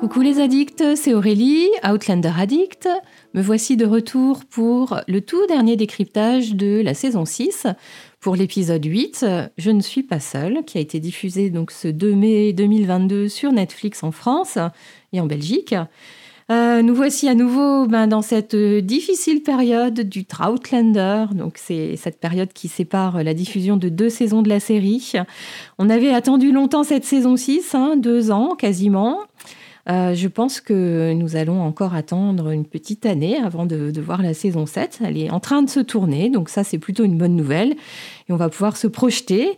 Coucou les addicts, c'est Aurélie, Outlander Addict. Me voici de retour pour le tout dernier décryptage de la saison 6. Pour l'épisode 8, Je ne suis pas seule, qui a été diffusé donc ce 2 mai 2022 sur Netflix en France et en Belgique. Euh, nous voici à nouveau ben, dans cette difficile période du Troutlander. Donc, c'est cette période qui sépare la diffusion de deux saisons de la série. On avait attendu longtemps cette saison 6, hein, deux ans quasiment. Euh, je pense que nous allons encore attendre une petite année avant de, voir la saison 7. Elle est en train de se tourner, donc ça c'est plutôt une bonne nouvelle. Et on va pouvoir se projeter.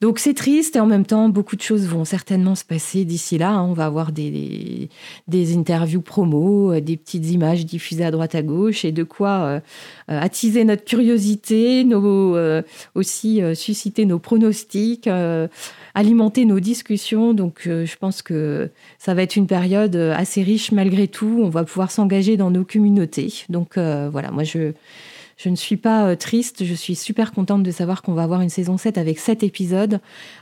Donc c'est triste et en même temps, beaucoup de choses vont certainement se passer d'ici là. Hein. On va avoir des, des, interviews promo, euh, des petites images diffusées à droite à gauche et de quoi euh, attiser notre curiosité, aussi susciter nos pronostics alimenter nos discussions. Donc, euh, je pense que ça va être une période euh, assez riche malgré tout. On va pouvoir s'engager dans nos communautés. Donc, euh, voilà, moi, je, je ne suis pas triste, je suis super contente de savoir qu'on va avoir une saison 7 avec 7 épisodes.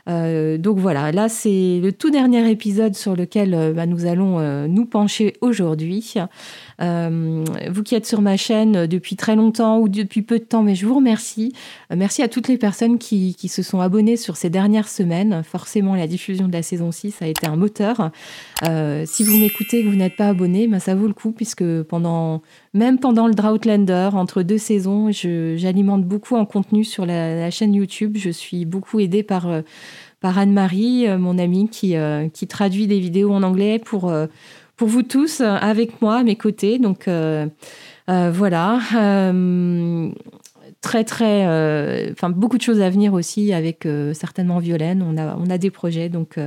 donc voilà, là c'est le tout dernier épisode sur lequel bah, nous allons nous pencher aujourd'hui. Euh, vous qui êtes sur ma chaîne depuis très longtemps ou depuis peu de temps, mais je vous remercie. Euh, merci à toutes les personnes qui, se sont abonnées sur ces dernières semaines. Forcément, la diffusion de la saison 6 a été un moteur. Euh, si vous m'écoutez et que vous n'êtes pas abonné, ben ça vaut le coup puisque pendant, même pendant le Droughtlander, entre deux saisons, j'alimente beaucoup en contenu sur la, chaîne YouTube. Je suis beaucoup aidée par par Anne-Marie, mon amie, qui, qui traduit des vidéos en anglais pour, pour vous tous euh, avec moi à mes côtés. Donc euh, euh, voilà. très très beaucoup de choses à venir aussi avec certainement Violaine on a on a des projets donc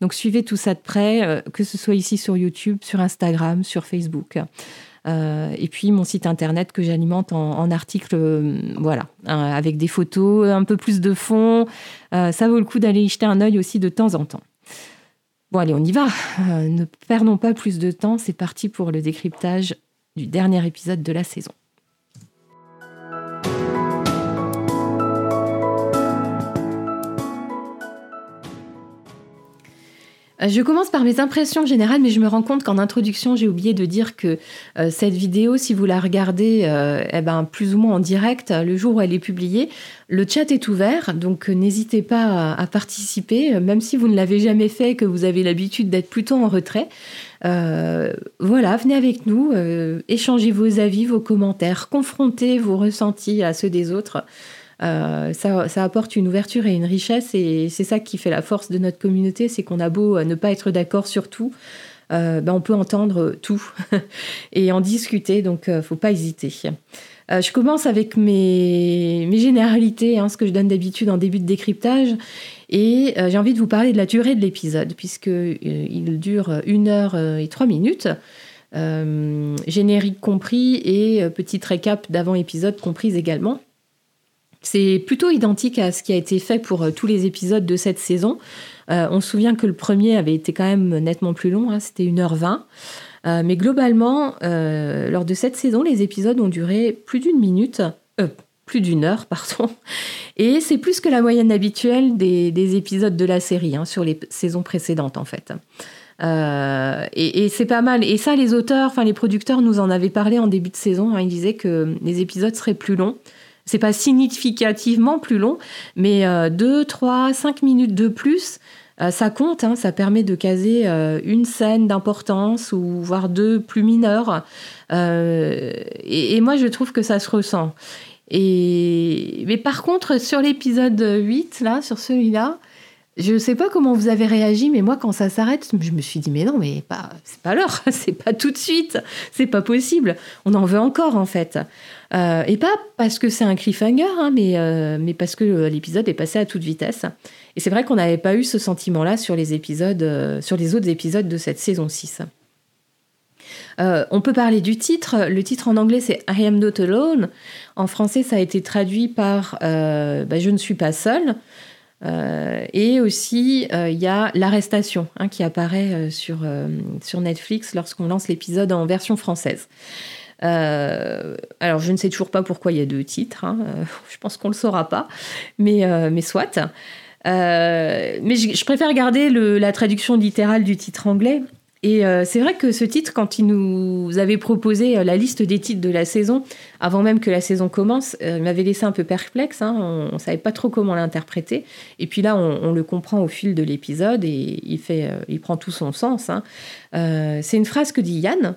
donc suivez tout ça de près que ce soit ici sur YouTube sur Instagram sur Facebook et puis mon site internet que j'alimente en, articles, voilà, avec des photos, un peu plus de fond. ça vaut le coup d'aller y jeter un œil aussi de temps en temps. Bon, allez, on y va. Euh, ne perdons pas plus de temps. C'est parti pour le décryptage du dernier épisode de la saison. Je commence par mes impressions générales, mais je me rends compte qu'en introduction, j'ai oublié de dire que euh, cette vidéo, si vous la regardez euh, eh ben, plus ou moins en direct, le jour où elle est publiée, le chat est ouvert, donc n'hésitez pas à, participer, même si vous ne l'avez jamais fait, que vous avez l'habitude d'être plutôt en retrait. voilà, venez avec nous, échangez vos avis, vos commentaires, confrontez vos ressentis à ceux des autres. Euh, ça, apporte une ouverture et une richesse et c'est ça qui fait la force de notre communauté, c'est qu'on a beau ne pas être d'accord sur tout, euh, ben on peut entendre tout et en discuter, donc ne euh, faut pas hésiter. je commence avec mes, généralités, hein, ce que je donne d'habitude en début de décryptage. Et j'ai envie de vous parler de la durée de l'épisode, puisqu'il dure une heure et trois minutes. générique compris et petite récap d'avant-épisode comprise également. C'est plutôt identique à ce qui a été fait pour euh, tous les épisodes de cette saison. Euh, on se souvient que le premier avait été quand même nettement plus long, hein, c'était 1h20. Euh, mais globalement, lors de cette saison, les épisodes ont duré plus d'une minute, plus d'une heure, pardon. Et c'est plus que la moyenne habituelle des, épisodes de la série, hein, sur les saisons précédentes en fait. et, c'est pas mal. Et ça, les auteurs, enfin les producteurs nous en avaient parlé en début de saison. Hein. ils disaient que les épisodes seraient plus longs. C'est pas significativement plus long, mais 2, 3, 5 minutes de plus, euh, ça compte, hein. ça permet de caser euh, une scène d'importance ou voire deux plus mineures. Euh, et, moi, je trouve que ça se ressent. Mais par contre, sur l'épisode 8, là, sur celui-là, je ne sais pas comment vous avez réagi, mais moi, quand ça s'arrête, je me suis dit, mais non, mais pas, c'est pas l'heure, c'est pas tout de suite, c'est pas possible. On en veut encore, en fait. Euh, et pas parce que c'est un cliffhanger, hein, mais, euh, mais parce que euh, l'épisode est passé à toute vitesse. Et c'est vrai qu'on n'avait pas eu ce sentiment-là sur les épisodes, sur les autres épisodes de cette saison 6. on peut parler du titre. Le titre en anglais c'est I am not alone. En français ça a été traduit par bah, Je ne suis pas seul. et aussi, il y a l'arrestation hein, qui apparaît sur, sur Netflix lorsqu'on lance l'épisode en version française. Euh, alors, je ne sais toujours pas pourquoi il y a deux titres. Hein. Euh, je pense qu'on ne le saura pas. Mais, euh, mais soit. mais je, préfère garder la traduction littérale du titre anglais. Et euh, c'est vrai que ce titre, quand il nous avait proposé euh, la liste des titres de la saison, avant même que la saison commence, euh, il m'avait laissé un peu perplexe. Hein. on ne savait pas trop comment l'interpréter. Et puis là, on, le comprend au fil de l'épisode et il, fait, il prend tout son sens. Hein. c'est une phrase que dit Yann.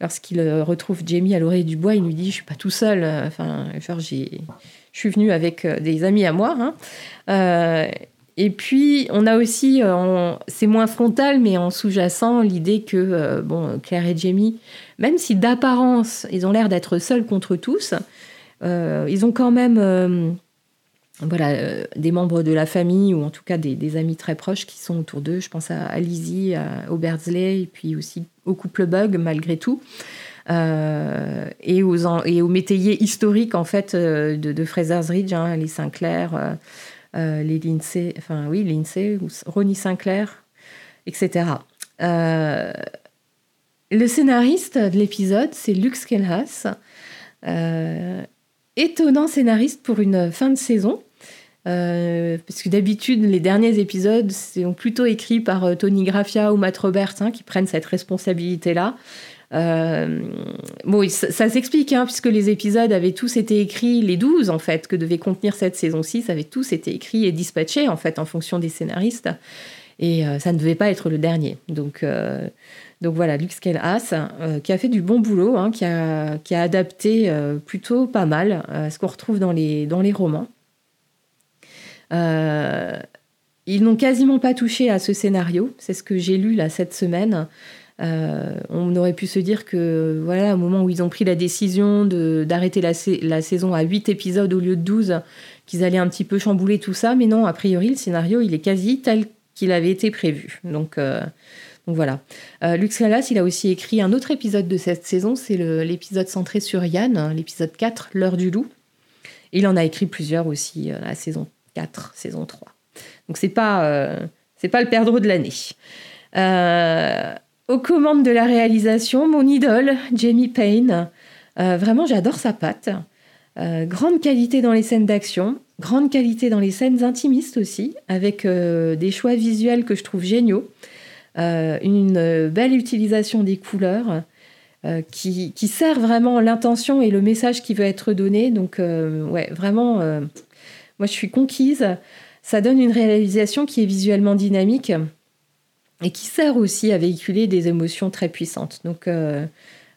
Lorsqu'il retrouve Jamie à l'oreille du bois, il lui dit Je suis pas tout seul. Enfin, genre, je suis venu avec des amis à moi. Hein. Et puis, on a aussi, euh, c'est moins frontal, mais en sous-jacent, l'idée que euh, bon, Claire et Jamie, même si d'apparence, ils ont l'air d'être seuls contre tous, euh, ils ont quand même voilà, des membres de la famille, ou en tout cas des, amis très proches qui sont autour d'eux. Je pense à, Lizzie, au Beardsley, et puis aussi au couple Bug, malgré tout. et, aux, métayers historiques, en fait, de, Fraser's Ridge, hein, les Sinclair les Lindsay, enfin oui, Lindsay, Ronnie Sinclair, etc. Euh, le scénariste de l'épisode, c'est Luke Skelhas. Euh, étonnant scénariste pour une fin de saison. parce que d'habitude, les derniers épisodes sont plutôt écrits par Tony Graffia ou Matt Roberts hein, qui prennent cette responsabilité-là. Euh, bon, ça, s'explique, hein, puisque les épisodes avaient tous été écrits, les 12 en fait, que devait contenir cette saison 6, avaient tous été écrits et dispatchés en fait en fonction des scénaristes. Et euh, ça ne devait pas être le dernier. Donc, euh, donc voilà, Luke Skelhas, qui a fait du bon boulot, hein, qui, a, qui, a, adapté plutôt pas mal ce qu'on retrouve dans les, dans les romans. ils n'ont quasiment pas touché à ce scénario, c'est ce que j'ai lu là cette semaine. Euh, on aurait pu se dire que, voilà, au moment où ils ont pris la décision d'arrêter la, saison à 8 épisodes au lieu de 12, qu'ils allaient un petit peu chambouler tout ça. Mais non, a priori, le scénario, il est quasi tel qu'il avait été prévu. Donc, euh, voilà. Euh, Lux il a aussi écrit un autre épisode de cette saison. C'est l'épisode centré sur Yann, hein, l'épisode 4, L'heure du loup. Il en a écrit plusieurs aussi, la saison 4, saison 3. Donc, c'est pas, c'est pas le perdreau de l'année. Euh, aux commandes de la réalisation, mon idole, Jamie Payne. Euh, vraiment, j'adore sa patte. Euh, grande qualité dans les scènes d'action, grande qualité dans les scènes intimistes aussi, avec euh, des choix visuels que je trouve géniaux, une belle utilisation des couleurs qui, qui, sert vraiment l'intention et le message qui veut être donné. Donc, ouais, vraiment, moi je suis conquise. Ça donne une réalisation qui est visuellement dynamique et qui sert aussi à véhiculer des émotions très puissantes. Donc euh,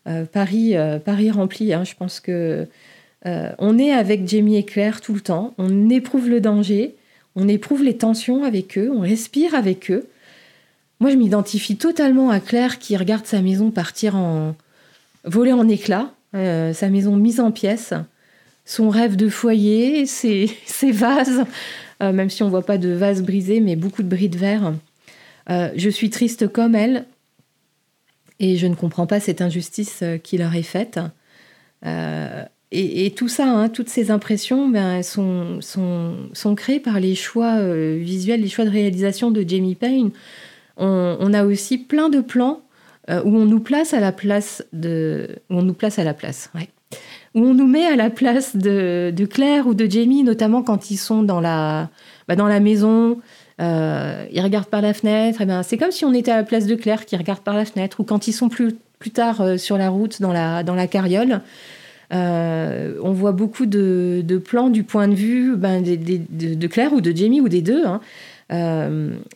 euh, Paris, euh, Paris rempli, hein, je pense que on est avec Jamie et Claire tout le temps, on éprouve le danger, on éprouve les tensions avec eux, on respire avec eux. Moi, je m'identifie totalement à Claire qui regarde sa maison partir en voler en éclats, sa maison mise en pièces, son rêve de foyer, ses, ses vases, même si on voit pas de vases brisés, mais beaucoup de bris de verre. Euh, je suis triste comme elle et je ne comprends pas cette injustice euh, qui leur est faite. Euh, et, tout ça, hein, toutes ces impressions ben, sont, créées par les choix visuels, les choix de réalisation de Jamie Payne. On, a aussi plein de plans où on nous place à la place de, où on nous place à la place, où on nous met à la place de, Claire ou de Jamie, notamment quand ils sont dans la, bah, dans la maison, euh, ils regardent par la fenêtre. Eh ben, c'est comme si on était à la place de Claire qui regarde par la fenêtre, ou quand ils sont plus, plus tard euh, sur la route, dans la, dans la carriole. Euh, on voit beaucoup de, de, plans du point de vue ben, de, Claire ou de Jamie ou des deux. Hein.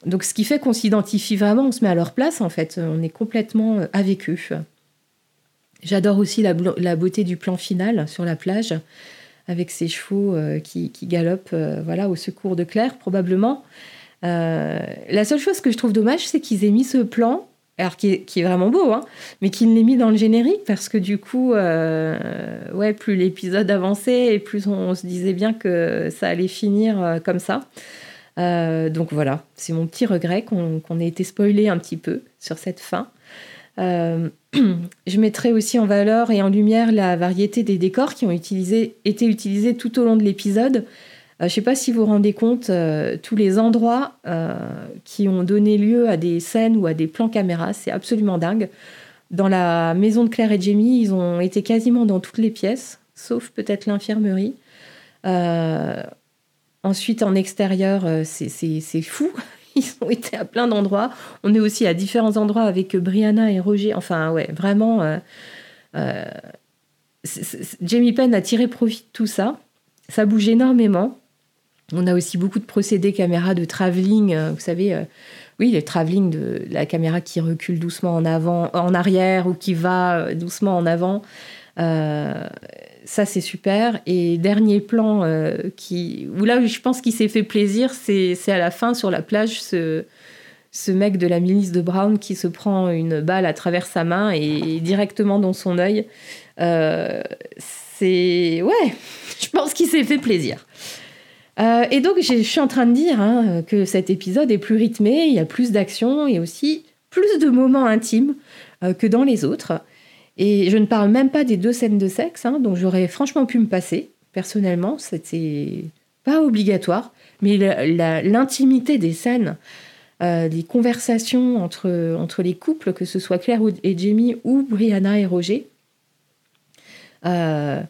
Donc, ce qui fait qu'on s'identifie vraiment, on se met à leur place en fait. On est complètement avec eux. J'adore aussi la, la, beauté du plan final sur la plage, avec ces chevaux qui, qui, galopent voilà, au secours de Claire, probablement. Euh, la seule chose que je trouve dommage, c'est qu'ils aient mis ce plan, alors qui est, vraiment beau, hein, mais qu'ils l'aient mis dans le générique parce que du coup, euh, ouais, plus l'épisode avançait et plus on, se disait bien que ça allait finir euh, comme ça. donc voilà, c'est mon petit regret qu'on ait été spoilé un petit peu sur cette fin. je mettrai aussi en valeur et en lumière la variété des décors qui ont été utilisés tout au long de l'épisode. Euh, je ne sais pas si vous vous rendez compte, euh, tous les endroits euh, qui ont donné lieu à des scènes ou à des plans caméra, c'est absolument dingue. Dans la maison de Claire et Jamie, ils ont été quasiment dans toutes les pièces, sauf peut-être l'infirmerie. ensuite, en extérieur, c'est fou. Ils ont été à plein d'endroits. On est aussi à différents endroits avec Brianna et Roger. Enfin, ouais, vraiment. Jamie Penn a tiré profit de tout ça. Ça bouge énormément. On a aussi beaucoup de procédés caméra de travelling. Vous savez, oui, le travelling de la caméra qui recule doucement en avant, en arrière ou qui va doucement en avant. ça, c'est super. Et dernier plan qui, où là, je pense qu'il s'est fait plaisir, c'est à la fin sur la plage, ce, mec de la milice de Brown qui se prend une balle à travers sa main et directement dans son œil. Euh, c'est. Ouais, je pense qu'il s'est fait plaisir. Euh, et donc, je suis en train de dire hein, que cet épisode est plus rythmé, il y a plus d'action et aussi plus de moments intimes euh, que dans les autres. Et je ne parle même pas des deux scènes de sexe, hein, dont j'aurais franchement pu me passer. Personnellement, c'était pas obligatoire, mais l'intimité des scènes euh, des conversations entre, entre les couples, que ce soit Claire et Jamie ou Brianna et Roger. Euh,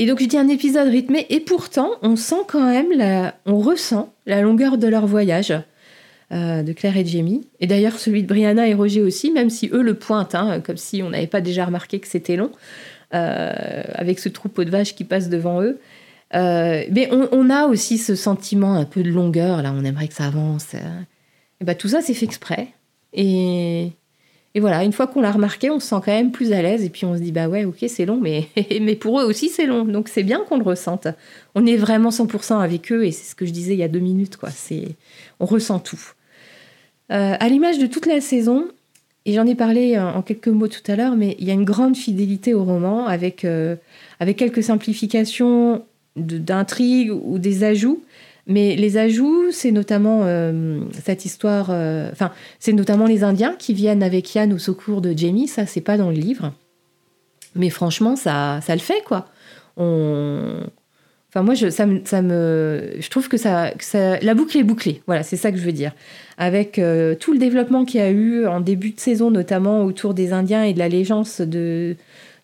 et donc je dis un épisode rythmé, et pourtant on sent quand même, on ressent la longueur de leur voyage euh, de Claire et Jamie. Et d'ailleurs celui de Brianna et Roger aussi, même si eux le pointent, hein, comme si on n'avait pas déjà remarqué que c'était long, avec ce troupeau de vaches qui passe devant eux. Euh, mais on, a aussi ce sentiment un peu de longueur, là, on aimerait que ça avance. Et bah, tout ça, c'est fait exprès. Et, et voilà, une fois qu'on l'a remarqué, on se sent quand même plus à l'aise. Et puis on se dit, bah ouais, ok, c'est long, mais, mais pour eux aussi, c'est long. Donc c'est bien qu'on le ressente. On est vraiment 100% avec eux, et c'est ce que je disais il y a deux minutes, quoi. C'est, on ressent tout. Euh, à l'image de toute la saison, et j'en ai parlé en quelques mots tout à l'heure, mais il y a une grande fidélité au roman avec, euh, avec quelques simplifications d'intrigues ou des ajouts. Mais les ajouts, c'est notamment euh, cette histoire. Euh, enfin, c'est notamment les Indiens qui viennent avec Yann au secours de Jamie. Ça, c'est pas dans le livre. Mais franchement, ça, ça le fait, quoi. Enfin, moi, je, ça, me, ça me, je trouve que ça, ça, la boucle est bouclée. Voilà, c'est ça que je veux dire. Avec euh, tout le développement qu'il y a eu en début de saison, notamment autour des Indiens et de l'allégeance de,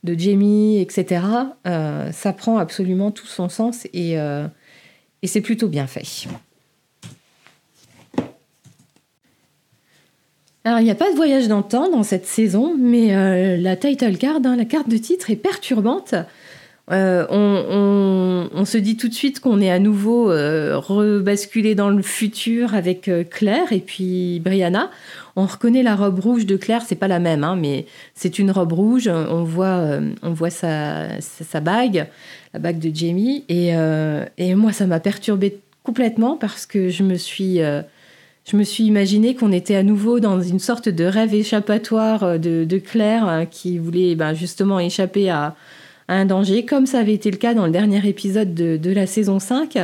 de Jamie, etc., ça prend absolument tout son sens et, et c'est plutôt bien fait. Alors, il n'y a pas de voyage dans le temps dans cette saison, mais euh, la title card, hein, la carte de titre, est perturbante. on, on, se dit tout de suite qu'on est à nouveau rebasculé dans le futur avec Claire et puis Brianna. On reconnaît la robe rouge de Claire, c'est pas la même, hein, mais c'est une robe rouge. On voit, euh, on voit sa, sa, bague, la bague de Jamie. Et, euh, et moi, ça m'a perturbée complètement parce que je me suis, euh, je suis imaginé qu'on était à nouveau dans une sorte de rêve échappatoire de, de Claire hein, qui voulait ben, justement échapper à, un danger, comme ça avait été le cas dans le dernier épisode de, la saison 5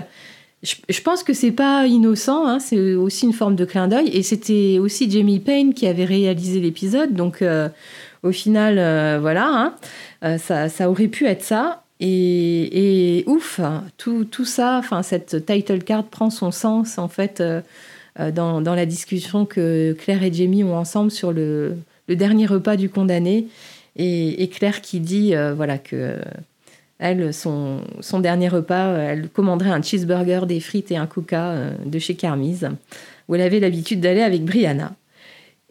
je, pense que c'est pas innocent, hein, c'est aussi une forme de clin d'œil. Et c'était aussi Jamie Payne qui avait réalisé l'épisode, donc euh, au final, euh, voilà, hein, euh, ça, ça, aurait pu être ça. Et, ouf, tout, tout ça, enfin cette title card prend son sens en fait dans, dans, la discussion que Claire et Jamie ont ensemble sur le, dernier repas du condamné. Et, Claire qui dit voilà que elle, son, son, dernier repas, elle commanderait un cheeseburger, des frites et un coca euh, de chez Carmise, où elle avait l'habitude d'aller avec Brianna.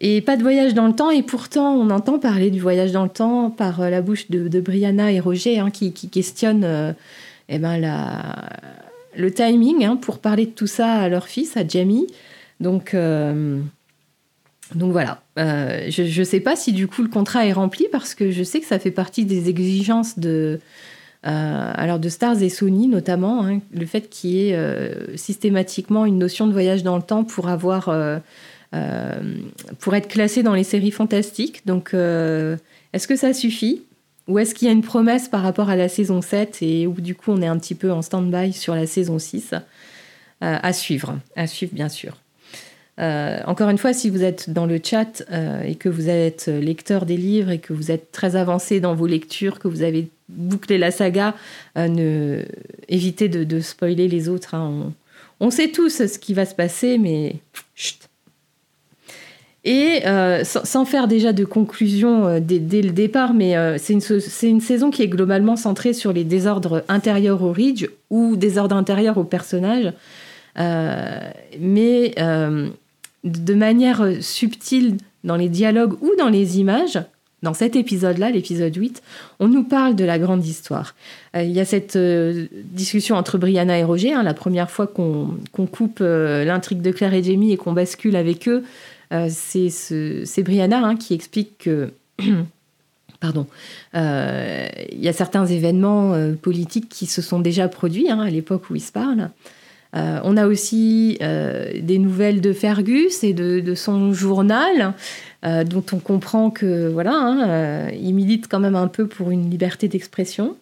Et pas de voyage dans le temps, et pourtant on entend parler du voyage dans le temps par euh, la bouche de, Brianna et Roger, hein, qui, qui, questionnent euh, eh ben, la, le timing hein, pour parler de tout ça à leur fils, à Jamie. Donc, donc voilà, je ne sais pas si du coup le contrat est rempli, parce que je sais que ça fait partie des exigences de, euh, alors de Stars et Sony notamment, hein, le fait qu'il y ait euh, systématiquement une notion de voyage dans le temps pour avoir euh, pour être classé dans les séries fantastiques. Donc est-ce que ça suffit ou est-ce qu'il y a une promesse par rapport à la saison 7 et où du coup on est un petit peu en stand-by sur la saison 6 À suivre, à suivre bien sûr. encore une fois, si vous êtes dans le chat et que vous êtes lecteur des livres et que vous êtes très avancé dans vos lectures, que vous avez boucler la saga, euh, éviter de, spoiler les autres. Hein. On, sait tous ce qui va se passer, mais chut. Et euh, sans, faire déjà de conclusion euh, dès, le départ, mais c'est une, saison qui est globalement centrée sur les désordres intérieurs au Ridge ou désordres intérieurs au personnage. mais de manière subtile dans les dialogues ou dans les images, dans cet épisode-là, l'épisode 8, on nous parle de la grande histoire. Euh, il y a cette euh, discussion entre Brianna et Roger, hein, la première fois qu'on coupe euh, l'intrigue de Claire et Jamie et qu'on bascule avec eux, c'est Brianna hein, qui explique que... Pardon. Il y a certains événements politiques qui se sont déjà produits hein, à l'époque où ils se parlent. on a aussi des nouvelles de Fergus et de, son journal. Euh, dont on comprend que voilà, hein, euh, il milite quand même un peu pour une liberté d'expression.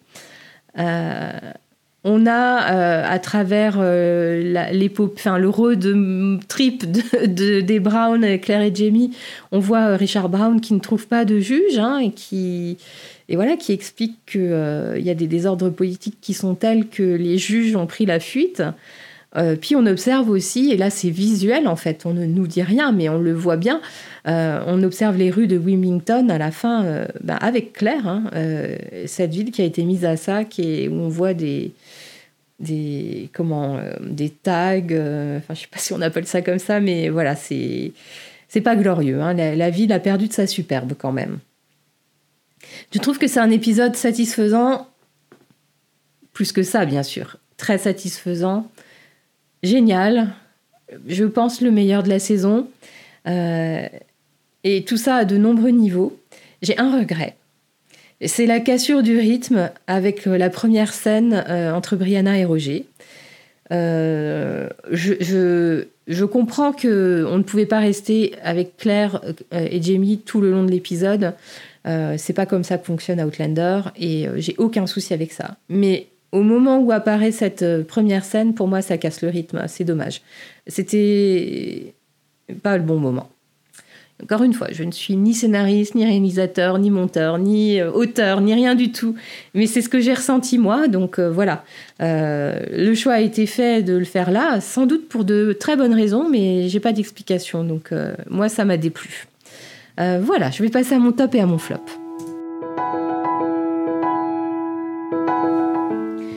Euh, on a à travers enfin, le road trip de, des Brown, Claire et Jamie, on voit Richard Brown qui ne trouve pas de juge hein, et qui et voilà qui explique qu'il y a des désordres politiques qui sont tels que les juges ont pris la fuite. Euh, puis on observe aussi, et là c'est visuel en fait, on ne nous dit rien, mais on le voit bien, euh, on observe les rues de Wilmington à la fin euh, bah, avec Claire, hein, cette ville qui a été mise à sac et où on voit des, des, comment, des tags, enfin je sais pas si on appelle ça comme ça, mais voilà, c'est, c'est pas glorieux. Hein, la, la ville a perdu de sa superbe quand même. Je trouve que c'est un épisode satisfaisant, plus que ça bien sûr, très satisfaisant génial. Je pense le meilleur de la saison. Euh, et tout ça à de nombreux niveaux. J'ai un regret. C'est la cassure du rythme avec la première scène euh, entre Brianna et Roger. Euh, je, comprends que on ne pouvait pas rester avec Claire et Jamie tout le long de l'épisode. c'est pas comme ça que fonctionne Outlander et j'ai aucun souci avec ça. Mais au moment où apparaît cette euh, première scène, pour moi, ça casse le rythme. C'est dommage. C'était pas le bon moment. Encore une fois, je ne suis ni scénariste, ni réalisateur, ni monteur, ni euh, auteur, ni rien du tout. Mais c'est ce que j'ai ressenti moi. Donc euh, voilà, le choix a été fait de le faire là, sans doute pour de très bonnes raisons, mais j'ai pas d'explication. Donc moi, ça m'a déplu. voilà, je vais passer à mon top et à mon flop.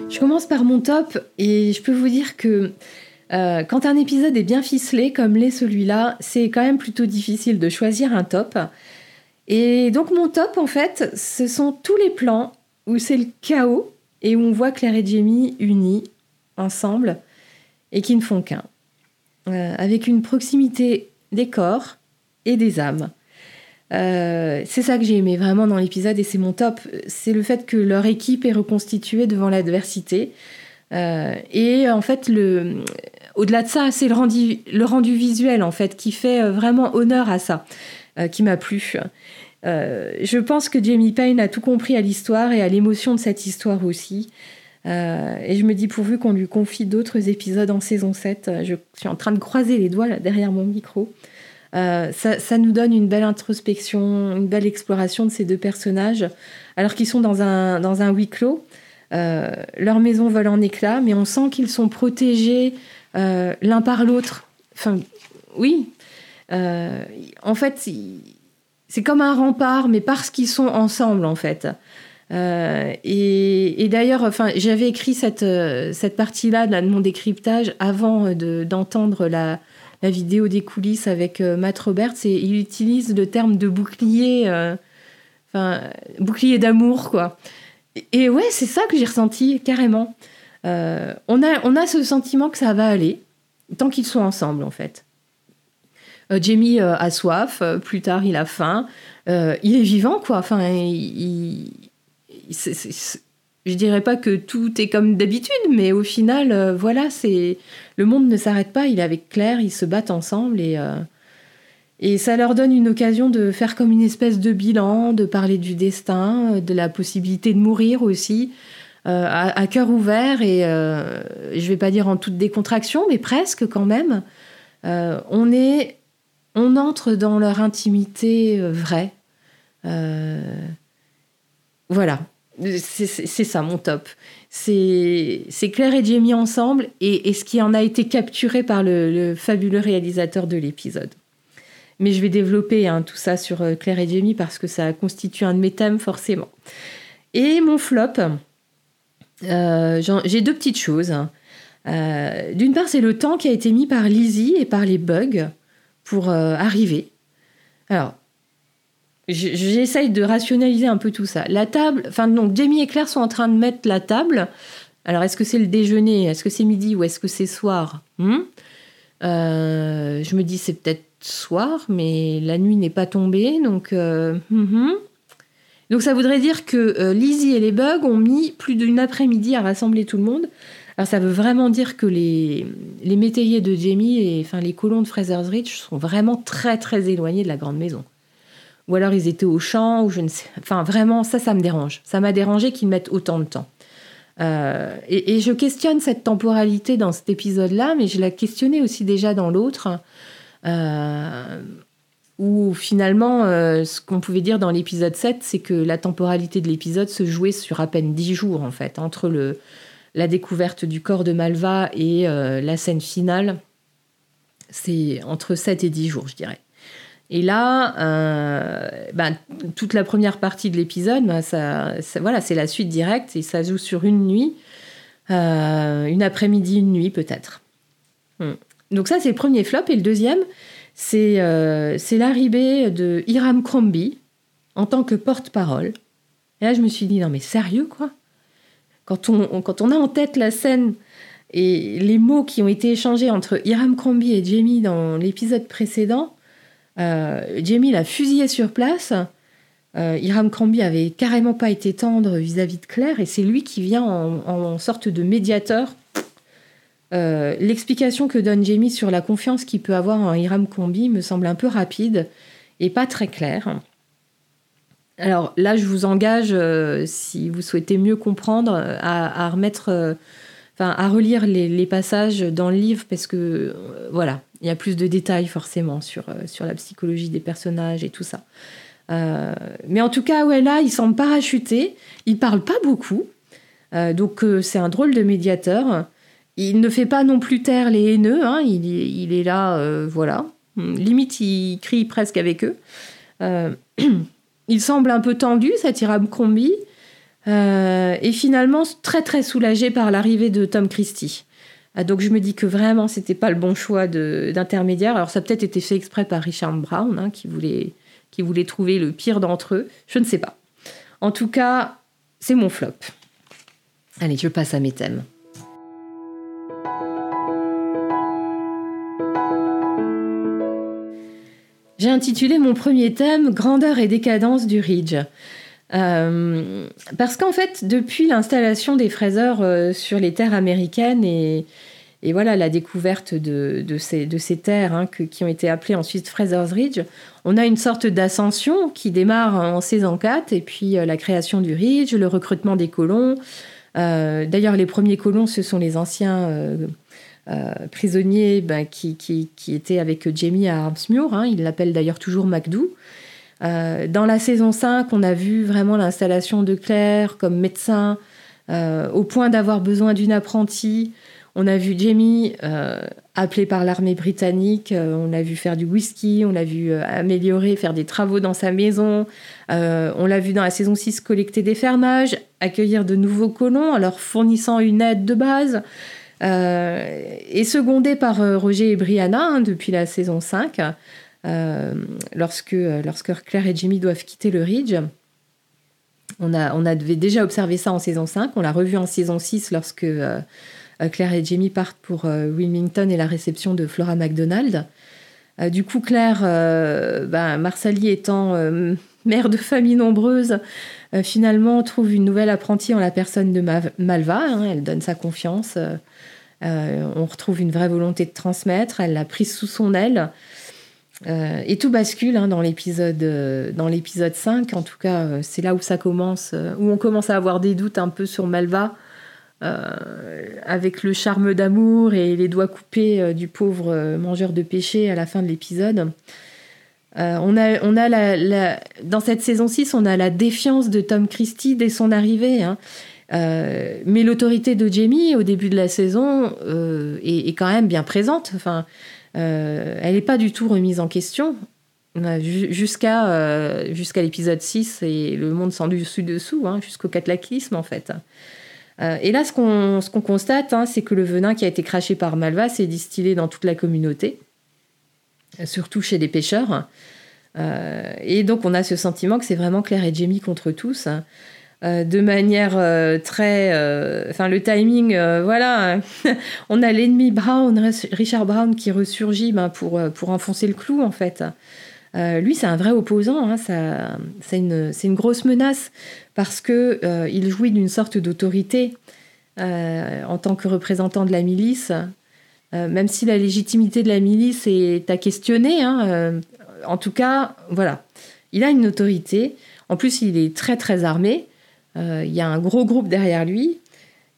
Je commence par mon top et je peux vous dire que euh, quand un épisode est bien ficelé comme l'est celui-là, c'est quand même plutôt difficile de choisir un top. Et donc mon top, en fait, ce sont tous les plans où c'est le chaos et où on voit Claire et Jamie unis ensemble et qui ne font qu'un, euh, avec une proximité des corps et des âmes. Euh, c'est ça que j'ai aimé vraiment dans l'épisode et c'est mon top. C'est le fait que leur équipe est reconstituée devant l'adversité. Et en fait, le, au-delà de ça, c'est le rendu, visuel en fait qui fait euh, vraiment honneur à ça, qui m'a plu. je pense que Jamie Payne a tout compris à l'histoire et à l'émotion de cette histoire aussi. et je me dis pourvu qu'on lui confie d'autres épisodes en saison 7. Je suis en train de croiser les doigts là, derrière mon micro. Euh, ça, nous donne une belle introspection, une belle exploration de ces deux personnages, alors qu'ils sont dans un, huis clos. Euh, leur maison vole en éclats, mais on sent qu'ils sont protégés euh, l'un par l'autre. Enfin, oui. en fait, c'est comme un rempart, mais parce qu'ils sont ensemble, en fait. et, d'ailleurs, enfin, j'avais écrit cette, cette partie-là de mon décryptage avant d'entendre la, la vidéo des coulisses avec euh, Matt Roberts et il utilise le terme de bouclier, euh, enfin bouclier d'amour quoi. Et, ouais, c'est ça que j'ai ressenti carrément. Euh, on, a, on a ce sentiment que ça va aller tant qu'ils sont ensemble en fait. Jamie a soif, plus tard il a faim, il est vivant quoi. Enfin, il, je dirais pas que tout est comme d'habitude, mais au final, euh, voilà, c'est le monde ne s'arrête pas. Il est avec Claire, ils se battent ensemble et euh, et ça leur donne une occasion de faire comme une espèce de bilan, de parler du destin, de la possibilité de mourir aussi, euh, à, cœur ouvert et je vais pas dire en toute décontraction, mais presque quand même. on est, on entre dans leur intimité vraie. voilà, c'est ça mon top. C'est Claire et Jamie ensemble et, ce qui en a été capturé par le, fabuleux réalisateur de l'épisode. Mais je vais développer hein, tout ça sur euh, Claire et Jamie parce que ça constitue un de mes thèmes forcément. Et mon flop, euh, j'ai deux petites choses. D'une part, c'est le temps qui a été mis par Lizzie et par les bugs pour arriver. Alors, j'essaye de rationaliser un peu tout ça. La table, enfin donc Jamie et Claire sont en train de mettre la table. Alors est-ce que c'est le déjeuner, est-ce que c'est midi ou est-ce que c'est soir? Hmm? Euh, Je me dis c'est peut-être soir, mais la nuit n'est pas tombée, donc euh, hmm, hmm. Donc ça voudrait dire que euh, Lizzie et les Bugs ont mis plus d'une après-midi à rassembler tout le monde. Alors ça veut vraiment dire que les, les métayers de Jamie et enfin les colons de Fraser's Ridge sont vraiment très très éloignés de la grande maison ou alors ils étaient au champ, ou je ne sais. Enfin, vraiment, ça, ça me dérange. Ça m'a dérangé qu'ils mettent autant de temps. Euh, et, je questionne cette temporalité dans cet épisode-là, mais je la questionnais aussi déjà dans l'autre, euh, où finalement, euh, ce qu'on pouvait dire dans l'épisode 7, c'est que la temporalité de l'épisode se jouait sur à peine 10 jours, en fait, entre le, la découverte du corps de Malva et la scène finale. C'est entre 7 et 10 jours, je dirais. Et là, euh, ben, toute la première partie de l'épisode, ben, voilà, c'est la suite directe et ça joue sur une nuit, euh, une après-midi, une nuit peut-être. Hmm. Donc ça, c'est le premier flop. Et le deuxième, c'est euh, l'arrivée de Hiram Crombie en tant que porte-parole. Et là, je me suis dit, non mais sérieux quoi? Quand on, quand on a en tête la scène et les mots qui ont été échangés entre Hiram Crombie et Jamie dans l'épisode précédent, euh, Jamie l'a fusillé sur place. Euh, Hiram Crombie avait carrément pas été tendre vis-à-vis de Claire et c'est lui qui vient en, sorte de médiateur. Euh, l'explication que donne Jamie sur la confiance qu'il peut avoir en Hiram Crombie me semble un peu rapide et pas très claire. Alors là, je vous engage, si vous souhaitez mieux comprendre, à, remettre, enfin, à relire les, passages dans le livre parce que voilà, il y a plus de détails forcément sur, euh, sur la psychologie des personnages et tout ça. Euh, mais en tout cas, ouais, là, il semble parachuté. Il parle pas beaucoup. Euh, donc, c'est un drôle de médiateur. Il ne fait pas non plus taire les haineux. Hein. Il, est là, voilà. Limite, il crie presque avec eux. il semble un peu tendu, cet Hiram Crombie. et finalement, très très soulagé par l'arrivée de Tom Christie. Ah, donc je me dis que vraiment c'était pas le bon choix d'intermédiaire. Alors ça peut-être été fait exprès par Richard Brown hein, qui, voulait, qui voulait trouver le pire d'entre eux. Je ne sais pas. En tout cas, c'est mon flop. Allez, je passe à mes thèmes. J'ai intitulé mon premier thème Grandeur et décadence du Ridge. Euh, parce qu'en fait, depuis l'installation des fraiseurs euh, sur les terres américaines et, voilà la découverte de, ces, terres hein, qui ont été appelées ensuite Fraser's Ridge, on a une sorte d'ascension qui démarre en saison 4 et puis euh, la création du Ridge, le recrutement des colons. D'ailleurs, les premiers colons, ce sont les anciens prisonniers ben, qui, étaient avec Jamie à Armsmuir. Hein, il l'appelle d'ailleurs toujours MacDo. Euh, dans la saison 5, on a vu vraiment l'installation de Claire comme médecin, euh, au point d'avoir besoin d'une apprentie. On a vu Jamie euh, appelé par l'armée britannique, on l'a vu faire du whisky, on l'a vu améliorer, faire des travaux dans sa maison, on l'a vu dans la saison 6 collecter des fermages, accueillir de nouveaux colons en leur fournissant une aide de base. Et secondé par Roger et Brianna hein, depuis la saison 5, euh, lorsque, euh, lorsque Claire et Jimmy doivent quitter le Ridge. On, a, on avait déjà observé ça en saison 5, on l'a revu en saison 6 lorsque euh, Claire et Jamie partent pour Wilmington et la réception de Flora MacDonald. du coup, Claire, ben, Marsali étant mère de famille nombreuse, finalement trouve une nouvelle apprentie en la personne de Malva. Hein. elle donne sa confiance. On retrouve une vraie volonté de transmettre. Elle l'a prise sous son aile. Euh, et tout bascule hein, dans l'épisode euh, dans l'épisode 5. En tout cas, euh, c'est là où ça commence, où on commence à avoir des doutes un peu sur Malva, avec le charme d'amour et les doigts coupés du pauvre mangeur de péché à la fin de l'épisode. on a, on a la, dans cette saison 6, on a la défiance de Tom Christie dès son arrivée. Hein. Mais l'autorité de Jamie au début de la saison est, est, quand même bien présente. Enfin, euh, elle n'est pas du tout remise en question. Jusqu'à euh, jusqu'à l'épisode 6 et le monde sans dessus dessous, hein, jusqu'au cataclysme en fait. et là, ce qu'on constate, hein, c'est que le venin qui a été craché par Malva s'est distillé dans toute la communauté, surtout chez les pêcheurs. et donc, on a ce sentiment que c'est vraiment Claire et Jamie contre tous. Euh, de manière euh, très. Euh, enfin, le timing, voilà. on a l'ennemi Brown, Richard Brown, qui ressurgit ben, pour, pour enfoncer le clou, en fait. lui, c'est un vrai opposant. Hein, c'est une, une, grosse menace parce que il jouit d'une sorte d'autorité en tant que représentant de la milice. même si la légitimité de la milice est à questionner, hein, en tout cas, voilà, il a une autorité. En plus, il est très très armé. Euh, il y a un gros groupe derrière lui.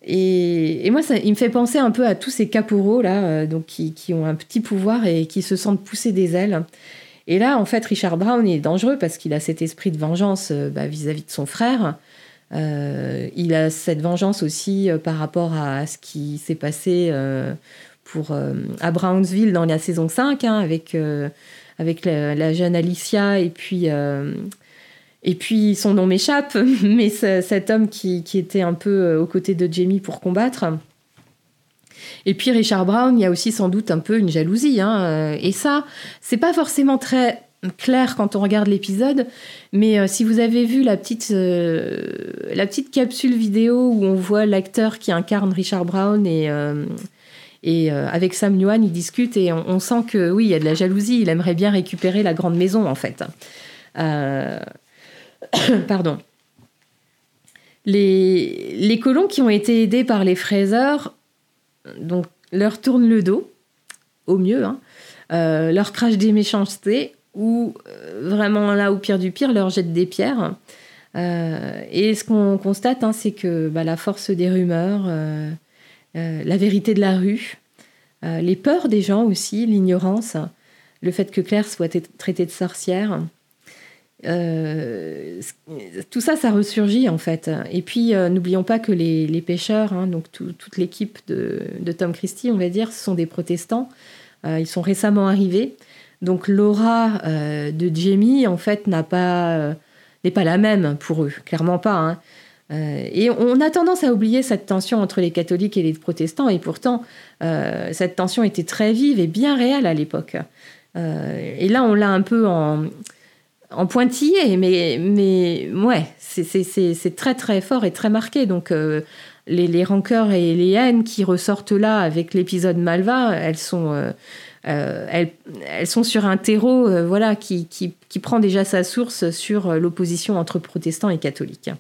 Et, moi, ça, il me fait penser un peu à tous ces caporaux là, euh, donc qui, ont un petit pouvoir et qui se sentent pousser des ailes. Et là, en fait, Richard Brown est dangereux parce qu'il a cet esprit de vengeance euh, bah, vis-à-vis de son frère. il a cette vengeance aussi par rapport à ce qui s'est passé pour, à Brownsville dans la saison 5, hein, avec, avec la, la, jeune Alicia et puis et puis son nom m'échappe, mais cet homme qui, était un peu euh, aux côtés de Jamie pour combattre. Et puis Richard Brown, il y a aussi sans doute un peu une jalousie. Hein, euh, et ça, c'est pas forcément très clair quand on regarde l'épisode, mais euh, si vous avez vu la petite, la petite capsule vidéo où on voit l'acteur qui incarne Richard Brown et, et avec Sam Newman, ils discutent et on, sent que oui, il y a de la jalousie, il aimerait bien récupérer la grande maison en fait. Pardon. Les, colons qui ont été aidés par les fraiseurs donc, leur tournent le dos, au mieux, hein, euh, leur crachent des méchancetés, ou euh, vraiment là, au pire du pire, leur jettent des pierres. Euh, et ce qu'on constate, hein, c'est que bah, la force des rumeurs, la vérité de la rue, les peurs des gens aussi, l'ignorance, le fait que Claire soit traitée de sorcière, euh, tout ça, ça ressurgit en fait. Et puis, euh, n'oublions pas que les, pêcheurs, hein, donc toute l'équipe de, Tom Christie, on va dire, ce sont des protestants. Euh, ils sont récemment arrivés. Donc, l'aura de Jamie, en fait, n'a pas, n'est pas la même pour eux, clairement pas. Hein. et on a tendance à oublier cette tension entre les catholiques et les protestants. Et pourtant, cette tension était très vive et bien réelle à l'époque. et là, on l'a un peu en en pointillé, mais, mais ouais, c'est très très fort et très marqué. Donc euh, les, les, rancœurs et les haines qui ressortent là avec l'épisode Malva, elles sont, euh, euh, elles, elles, sont sur un terreau voilà, qui, qui, qui, prend déjà sa source sur l'opposition entre protestants et catholiques.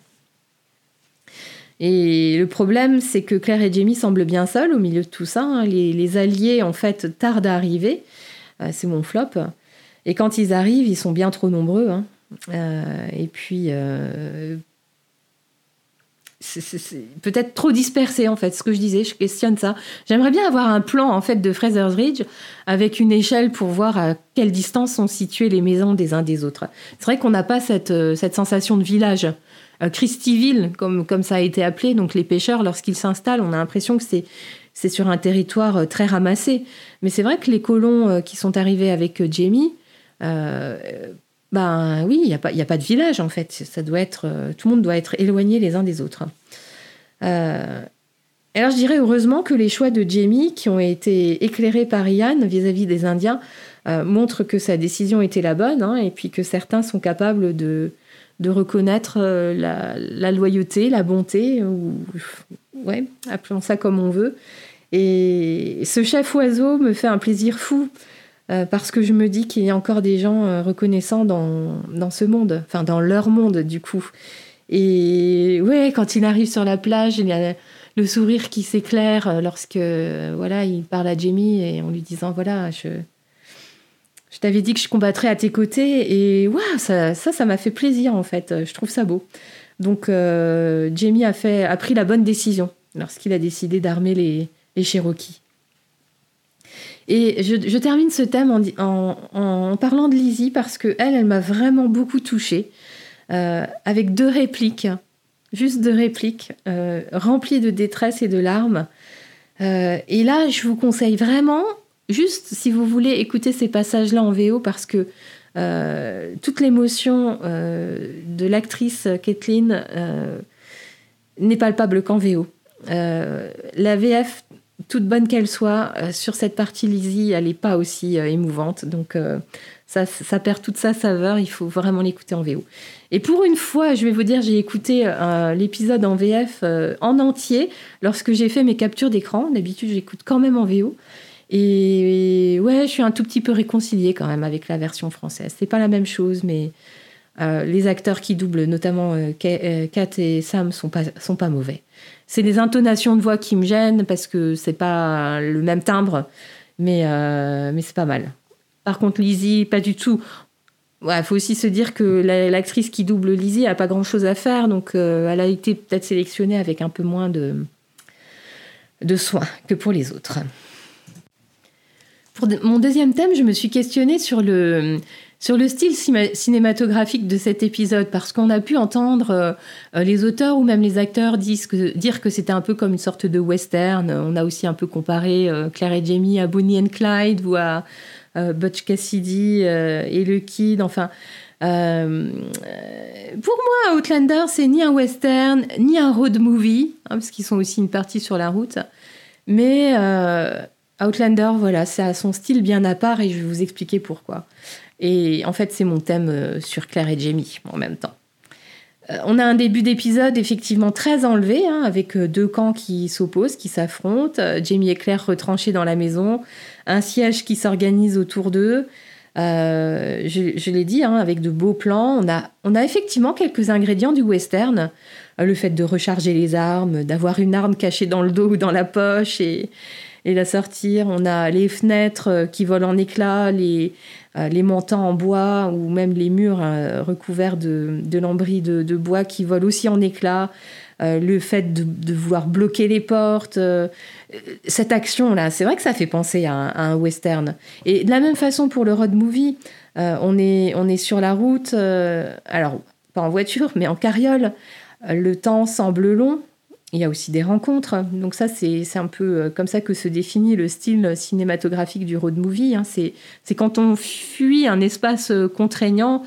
Et le problème, c'est que Claire et Jamie semblent bien seuls au milieu de tout ça. Hein. Les, les, alliés, en fait, tardent à arriver. c'est mon flop. Et quand ils arrivent, ils sont bien trop nombreux. Hein. Euh, et puis, euh, c'est peut-être trop dispersé en fait. Ce que je disais, je questionne ça. J'aimerais bien avoir un plan en fait de Fraser's Ridge avec une échelle pour voir à quelle distance sont situées les maisons des uns des autres. C'est vrai qu'on n'a pas cette, euh, cette sensation de village. Christyville, comme, comme ça a été appelé, donc les pêcheurs, lorsqu'ils s'installent, on a l'impression que c'est c'est sur un territoire très ramassé. Mais c'est vrai que les colons qui sont arrivés avec Jamie, ben oui, il n'y a, pas, a pas de village en fait. Ça doit être, euh, tout le monde doit être éloigné les uns des autres. Euh, alors je dirais heureusement que les choix de Jamie, qui ont été éclairés par Ian vis-à-vis des Indiens, montrent que sa décision était la bonne, hein, et puis que certains sont capables de, de reconnaître la, loyauté, la bonté, ou ouais, appelons ça comme on veut. Et ce chef oiseau me fait un plaisir fou euh, parce que je me dis qu'il y a encore des gens euh, reconnaissants dans, dans ce monde, enfin dans leur monde du coup. Et ouais, quand il arrive sur la plage, il y a le sourire qui s'éclaire euh, lorsque voilà, il parle à Jamie et en lui disant voilà, je, je t'avais dit que je combattrais à tes côtés et waouh, ça, ça, m'a fait plaisir en fait. Je trouve ça beau. Donc Jamie a fait, a pris la bonne décision lorsqu'il a décidé d'armer les, les Cherokees. Et je, termine ce thème en, parlant de Lizzie parce que elle, elle m'a vraiment beaucoup touchée euh, avec deux répliques, juste deux répliques euh, remplies de détresse et de larmes. Euh, et là, je vous conseille vraiment, juste si vous voulez écouter ces passages-là en VO parce que toute l'émotion de l'actrice Kathleen n'est palpable qu'en VO. la VF, toute bonne qu'elle soit, sur cette partie Lizzie, elle n'est pas aussi émouvante. Donc ça, ça, perd toute sa saveur. Il faut vraiment l'écouter en VO. Et pour une fois, je vais vous dire, j'ai écouté l'épisode en VF en entier lorsque j'ai fait mes captures d'écran. D'habitude, j'écoute quand même en VO. Et ouais, je suis un tout petit peu réconciliée quand même avec la version française. C'est pas la même chose, mais euh, les acteurs qui doublent, notamment euh, euh, Kat et Sam, sont sont pas mauvais. C'est les intonations de voix qui me gênent parce que c'est pas le même timbre, mais, mais c'est pas mal. Par contre, Lizzie, pas du tout. Il faut aussi se dire que l'actrice qui double Lizzie a pas grand chose à faire, donc elle a été peut-être sélectionnée avec un peu moins de, de soins que pour les autres. Pour mon deuxième thème, je me suis questionnée sur le, sur le style cinématographique de cet épisode, parce qu'on a pu entendre euh, les auteurs ou même les acteurs dire que c'était un peu comme une sorte de western. On a aussi un peu comparé euh, Claire et Jamie à Bonnie and Clyde ou à euh, Butch Cassidy et le Kid. Enfin, pour moi, Outlander, c'est ni un western, ni un road movie, hein, parce qu'ils sont aussi une partie sur la route, mais Outlander, voilà, ça a son style bien à part et je vais vous expliquer pourquoi. Et en fait, c'est mon thème euh, sur Claire et Jamie en même temps. Euh, on a un début d'épisode effectivement très enlevé, hein, avec euh, deux camps qui s'opposent, qui s'affrontent, Jamie et Claire retranchés dans la maison, un siège qui s'organise autour d'eux. je, l'ai dit, hein, avec de beaux plans. On a, on a effectivement quelques ingrédients du western. le fait de recharger les armes, d'avoir une arme cachée dans le dos ou dans la poche et, et la sortir. On a les fenêtres euh, qui volent en éclats, les, euh, les montants en bois ou même les murs euh, recouverts de, lambris de, bois qui volent aussi en éclats. le fait de, vouloir bloquer les portes, cette action-là, c'est vrai que ça fait penser à un, western. Et de la même façon pour le road movie, on, est, on est sur la route, alors pas en voiture, mais en carriole. Le temps semble long, il y a aussi des rencontres. Donc ça, c'est un peu euh, comme ça que se définit le style cinématographique du road movie. Hein. C'est quand on fuit un espace euh, contraignant,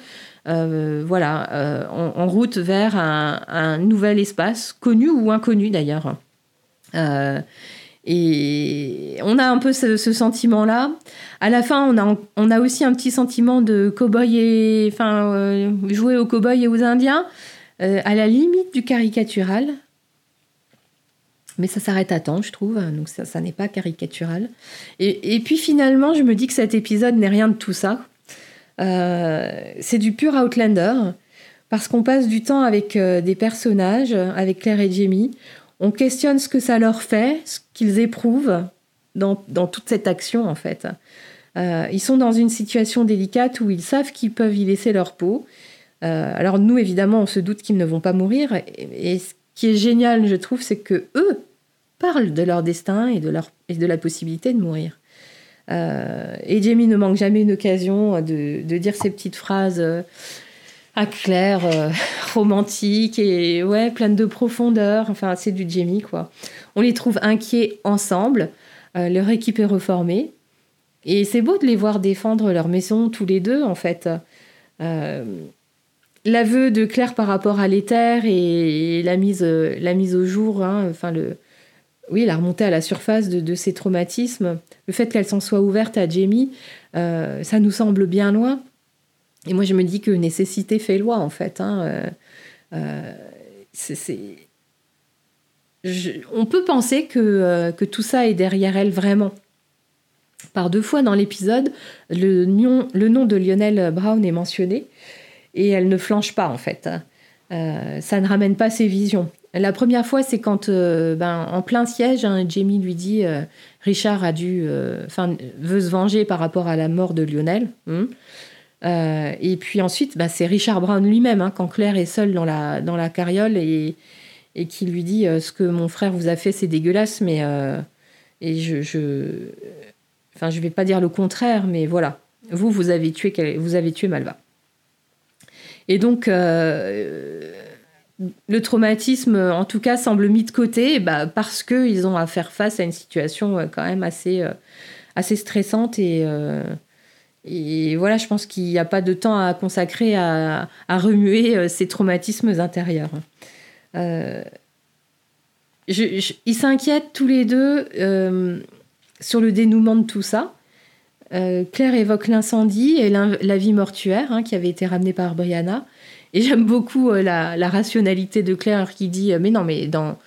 euh, voilà, en, route vers un, nouvel espace, connu ou inconnu d'ailleurs. et on a un peu ce, sentiment-là. À la fin, on a, on a aussi un petit sentiment de cow-boy et... Enfin, jouer aux cow-boys et aux indiens, à la limite du caricatural mais ça s'arrête à temps, je trouve, donc ça, n'est pas caricatural. Et, puis finalement, je me dis que cet épisode n'est rien de tout ça. Euh, c'est du pur Outlander, parce qu'on passe du temps avec euh, des personnages, avec Claire et Jamie. On questionne ce que ça leur fait, ce qu'ils éprouvent dans, toute cette action, en fait. Euh, ils sont dans une situation délicate où ils savent qu'ils peuvent y laisser leur peau. alors nous, évidemment, on se doute qu'ils ne vont pas mourir. Et, et ce qui est génial, je trouve, c'est que eux, parlent de leur destin et de, leur, et de la possibilité de mourir. Euh, et Jamie ne manque jamais une occasion de, de dire ces petites phrases euh, à clair, euh, romantiques et ouais, pleines de profondeur. Enfin, c'est du Jamie, quoi. On les trouve inquiets ensemble. leur équipe est reformée. Et c'est beau de les voir défendre leur maison tous les deux, en fait. L'aveu de Claire par rapport à l'éther et la mise, la mise au jour, hein, enfin le, oui, la remontée à la surface de, ces traumatismes, le fait qu'elle s'en soit ouverte à Jamie, euh, ça nous semble bien loin. Et moi, je me dis que nécessité fait loi, en fait. Hein. Euh, euh, on peut penser que, tout ça est derrière elle vraiment. Par deux fois dans l'épisode, le, le, nom de Lionel Brown est mentionné et elle ne flanche pas, en fait. ça ne ramène pas ses visions. La première fois, c'est quand, euh, ben, en plein siège, hein, Jamie lui dit euh, Richard a dû, euh, veut se venger par rapport à la mort de Lionel. Hein. et puis ensuite, ben, c'est Richard Brown lui-même, hein, quand Claire est seule dans la, dans la carriole et, et qui lui dit Ce que mon frère vous a fait, c'est dégueulasse, mais. et je. je enfin, je vais pas dire le contraire, mais voilà. Vous, vous avez tué, vous avez tué Malva. Et donc le traumatisme, en tout cas, semble mis de côté bah, parce qu'ils ont à faire face à une situation euh, quand même assez, euh, assez stressante. Et, euh, et voilà, je pense qu'il n'y a pas de temps à consacrer à, remuer ces traumatismes intérieurs. ils s'inquiètent tous les deux sur le dénouement de tout ça. Claire évoque l'incendie et la vie mortuaire hein, qui avait été ramenée par Brianna. Et j'aime beaucoup la, la, rationalité de Claire qui dit Mais non, mais dans,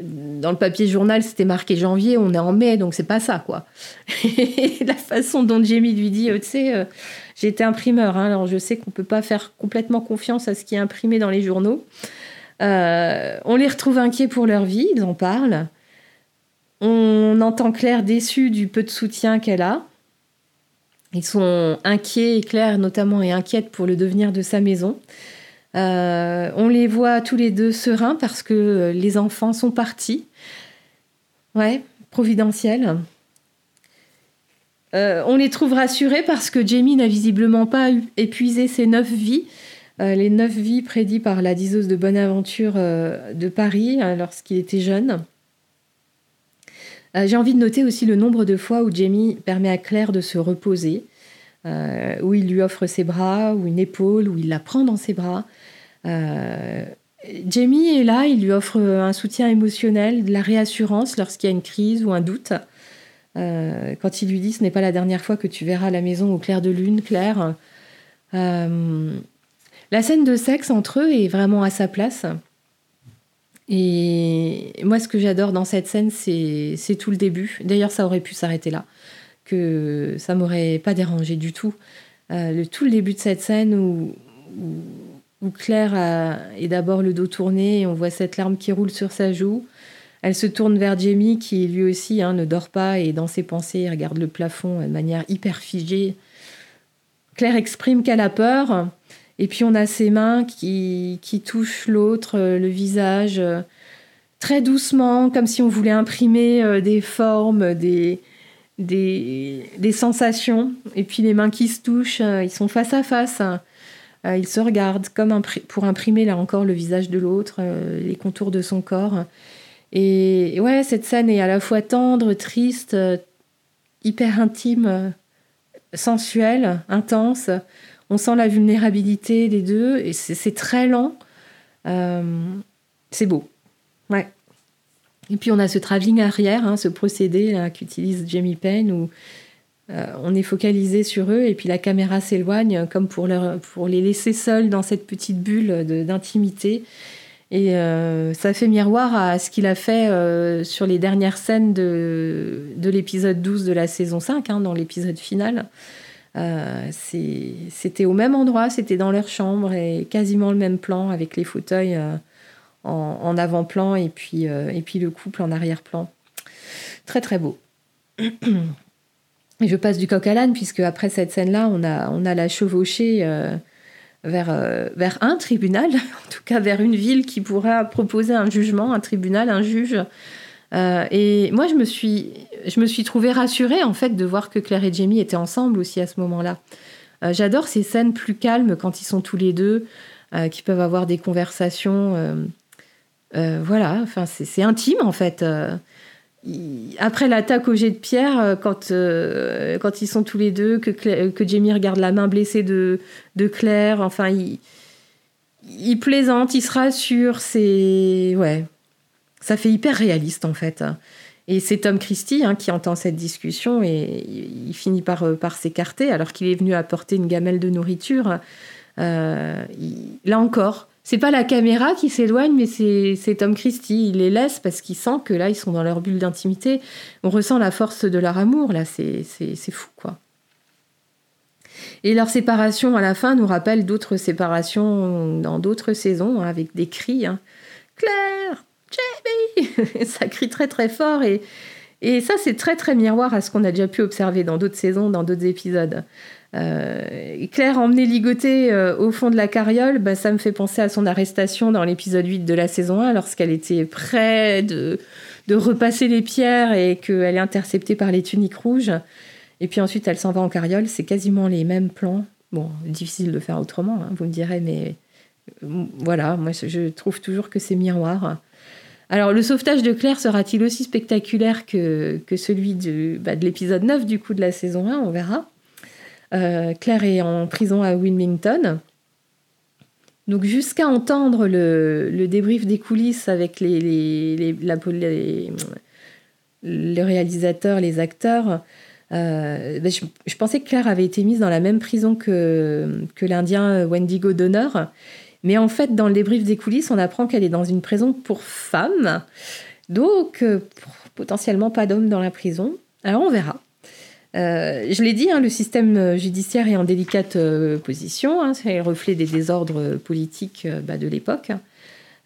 dans le papier journal, c'était marqué janvier, on est en mai, donc c'est pas ça, quoi. Et la façon dont Jamie lui dit, euh, tu sais, euh, été imprimeur, hein, alors je sais qu'on peut pas faire complètement confiance à ce qui est imprimé dans les journaux. Euh, on les retrouve inquiets pour leur vie, ils en parlent. On entend Claire déçue du peu de soutien qu'elle a. Ils sont inquiets, Claire notamment est inquiète pour le devenir de sa maison. Euh, on les voit tous les deux sereins parce que les enfants sont partis. Ouais, providentiel. Euh, on les trouve rassurés parce que Jamie n'a visiblement pas épuisé ses neuf vies, euh, les neuf vies prédites par la diseuse de Bonaventure de Paris lorsqu'il était jeune. J'ai envie de noter aussi le nombre de fois où Jamie permet à Claire de se reposer, où il lui offre ses bras, ou une épaule, où il la prend dans ses bras, euh, Jamie est là, il lui offre un soutien émotionnel, de la réassurance lorsqu'il y a une crise ou un doute. Euh, quand il lui dit ce n'est pas la dernière fois que tu verras la maison au clair de lune, Claire. Euh, la scène de sexe entre eux est vraiment à sa place. Et moi, ce que j'adore dans cette scène, c'est tout le début. D'ailleurs, ça aurait pu s'arrêter là, que ça m'aurait pas dérangé du tout. le, tout le début de cette scène où où Claire est d'abord le dos tourné et on voit cette larme qui roule sur sa joue. Elle se tourne vers Jamie qui lui aussi hein, ne dort pas et dans ses pensées regarde le plafond de manière hyper figée. Claire exprime qu'elle a peur et puis on a ses mains qui, qui touchent l'autre, le visage, très doucement, comme si on voulait imprimer euh, des formes, des, des, sensations. Et puis les mains qui se touchent, euh, ils sont face à face. Euh, il se regarde comme pour imprimer là encore le visage de l'autre, euh, les contours de son corps. Et ouais, cette scène est à la fois tendre, triste, hyper intime, sensuelle, intense. On sent la vulnérabilité des deux et c'est très lent. c'est beau. Ouais. Et puis on a ce travelling arrière, hein, ce procédé qu'utilise Jamie Payne où euh, on est focalisé sur eux et puis la caméra s'éloigne comme pour, pour les laisser seuls dans cette petite bulle d'intimité. Et euh, ça fait miroir à ce qu'il a fait euh, sur les dernières scènes de, de l'épisode 12 de la saison 5, hein, dans l'épisode final. c'était au même endroit, c'était dans leur chambre et quasiment le même plan avec les fauteuils en, avant-plan et puis, et puis le couple en arrière-plan. Très très beau. je passe du coq à l'âne, puisque après cette scène-là, on a, on a la chevauchée euh, vers, euh, vers un tribunal, en tout cas vers une ville qui pourra proposer un jugement, un tribunal, un juge. Euh, et moi, je me, suis, je me suis trouvée rassurée, en fait, de voir que Claire et Jamie étaient ensemble aussi à ce moment-là. J'adore ces scènes plus calmes quand ils sont tous les deux, qui peuvent avoir des conversations. Voilà, enfin, c'est intime, en fait après l'attaque au jet de pierre, euh, quand, euh, quand ils sont tous les deux, que, Jamie regarde la main blessée de, de Claire, enfin, il, plaisante, il se rassure, c'est. Ouais. Ça fait hyper réaliste en fait. Et c'est Tom Christie hein, qui entend cette discussion et il finit euh, par s'écarter alors qu'il est venu apporter une gamelle de nourriture. là encore, c'est pas la caméra qui s'éloigne, mais c'est Tom Christie. Il les laisse parce qu'il sent que là, ils sont dans leur bulle d'intimité. On ressent la force de leur amour, là, c'est fou, quoi. Et leur séparation à la fin nous rappelle d'autres séparations dans d'autres saisons, hein, avec des cris. Hein. Claire, Jamie Ça crie très très fort et, et ça, c'est très très miroir à ce qu'on a déjà pu observer dans d'autres saisons, dans d'autres épisodes. Euh, Claire emmenée ligotée euh, au fond de la carriole, bah, ça me fait penser à son arrestation dans l'épisode 8 de la saison 1, lorsqu'elle était près de, repasser les pierres et qu'elle est interceptée par les tuniques rouges. Et puis ensuite, elle s'en va en carriole. C'est quasiment les mêmes plans. Bon, difficile de faire autrement, hein, vous me direz, mais euh, voilà, moi je trouve toujours que c'est miroir. Alors, le sauvetage de Claire sera-t-il aussi spectaculaire que, que celui de, bah, de l'épisode 9 du coup de la saison 1 On verra. Euh, Claire est en prison à Wilmington. Donc jusqu'à entendre le, débrief des coulisses avec les, les, les, réalisateurs, les acteurs, euh, ben, je, pensais que Claire avait été mise dans la même prison que, que l'Indien Wendigo d'honneur. Mais en fait, dans le débrief des coulisses, on apprend qu'elle est dans une prison pour femmes. Donc, euh, potentiellement pas d'hommes dans la prison. Alors, on verra. Euh, je l'ai dit, hein, le système judiciaire est en délicate euh, position. Hein, c'est le reflet des désordres politiques bah, de l'époque.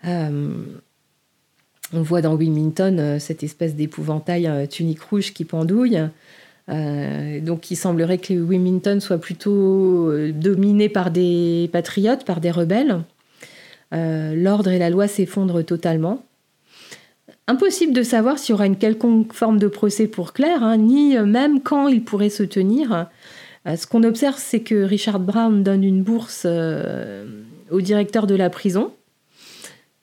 on voit dans Wilmington cette espèce d'épouvantail tunique rouge qui pendouille. donc il semblerait que Wilmington soit plutôt dominé par des patriotes, par des rebelles. L'ordre et la loi s'effondrent totalement. Impossible de savoir s'il y aura une quelconque forme de procès pour Claire, hein, ni même quand il pourrait se tenir. Euh, ce qu'on observe, c'est que Richard Brown donne une bourse euh, au directeur de la prison.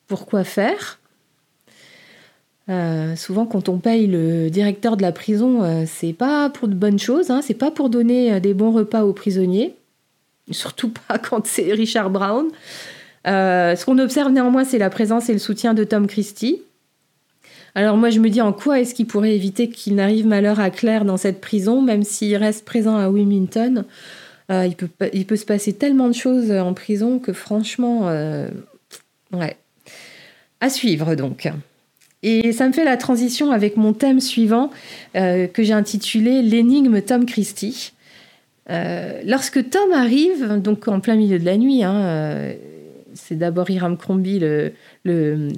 Pourquoi faire? Euh, souvent, quand on paye le directeur de la prison, c'est pas pour de bonnes choses, hein, c'est pas pour donner des bons repas aux prisonniers, surtout pas quand c'est Richard Brown. ce qu'on observe néanmoins, c'est la présence et le soutien de Tom Christie. Alors moi je me dis en quoi est-ce qu'il pourrait éviter qu'il n'arrive malheur à Claire dans cette prison, même s'il reste présent à Wilmington? Euh, il, peut, se passer tellement de choses en prison que franchement, euh, ouais. À suivre donc. Et ça me fait la transition avec mon thème suivant euh, que j'ai intitulé L'énigme Tom Christie. lorsque Tom arrive, donc en plein milieu de la nuit, hein, c'est d'abord Hiram Crombie, le, le,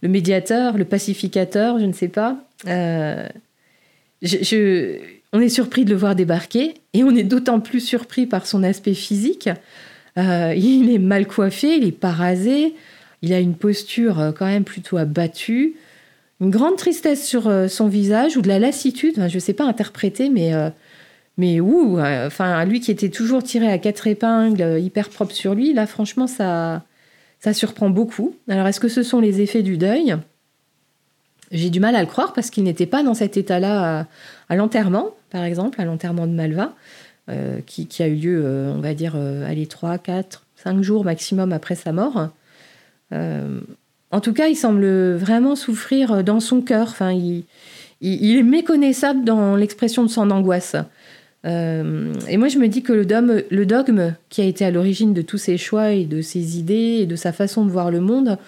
le, médiateur, le pacificateur, je ne sais pas. Euh, je, on est surpris de le voir débarquer et on est d'autant plus surpris par son aspect physique. Euh, il est mal coiffé, il est pas rasé, il a une posture euh, quand même plutôt abattue, une grande tristesse sur son visage ou de la lassitude, je ne sais pas interpréter, mais mais ouh, enfin, lui qui était toujours tiré à quatre épingles, hyper propre sur lui, là, franchement, ça, ça surprend beaucoup. Alors, est-ce que ce sont les effets du deuil? J'ai du mal à le croire parce qu'il n'était pas dans cet état-là à, l'enterrement, par exemple, à l'enterrement de Malva, euh, qui, a eu lieu, euh, on va dire, euh, allez, 3, 4, 5 jours maximum après sa mort. en tout cas, il semble vraiment souffrir dans son cœur. Enfin, il est méconnaissable dans l'expression de son angoisse. Euh, et moi, je me dis que le dogme, qui a été à l'origine de tous ses choix et de ses idées et de sa façon de voir le monde,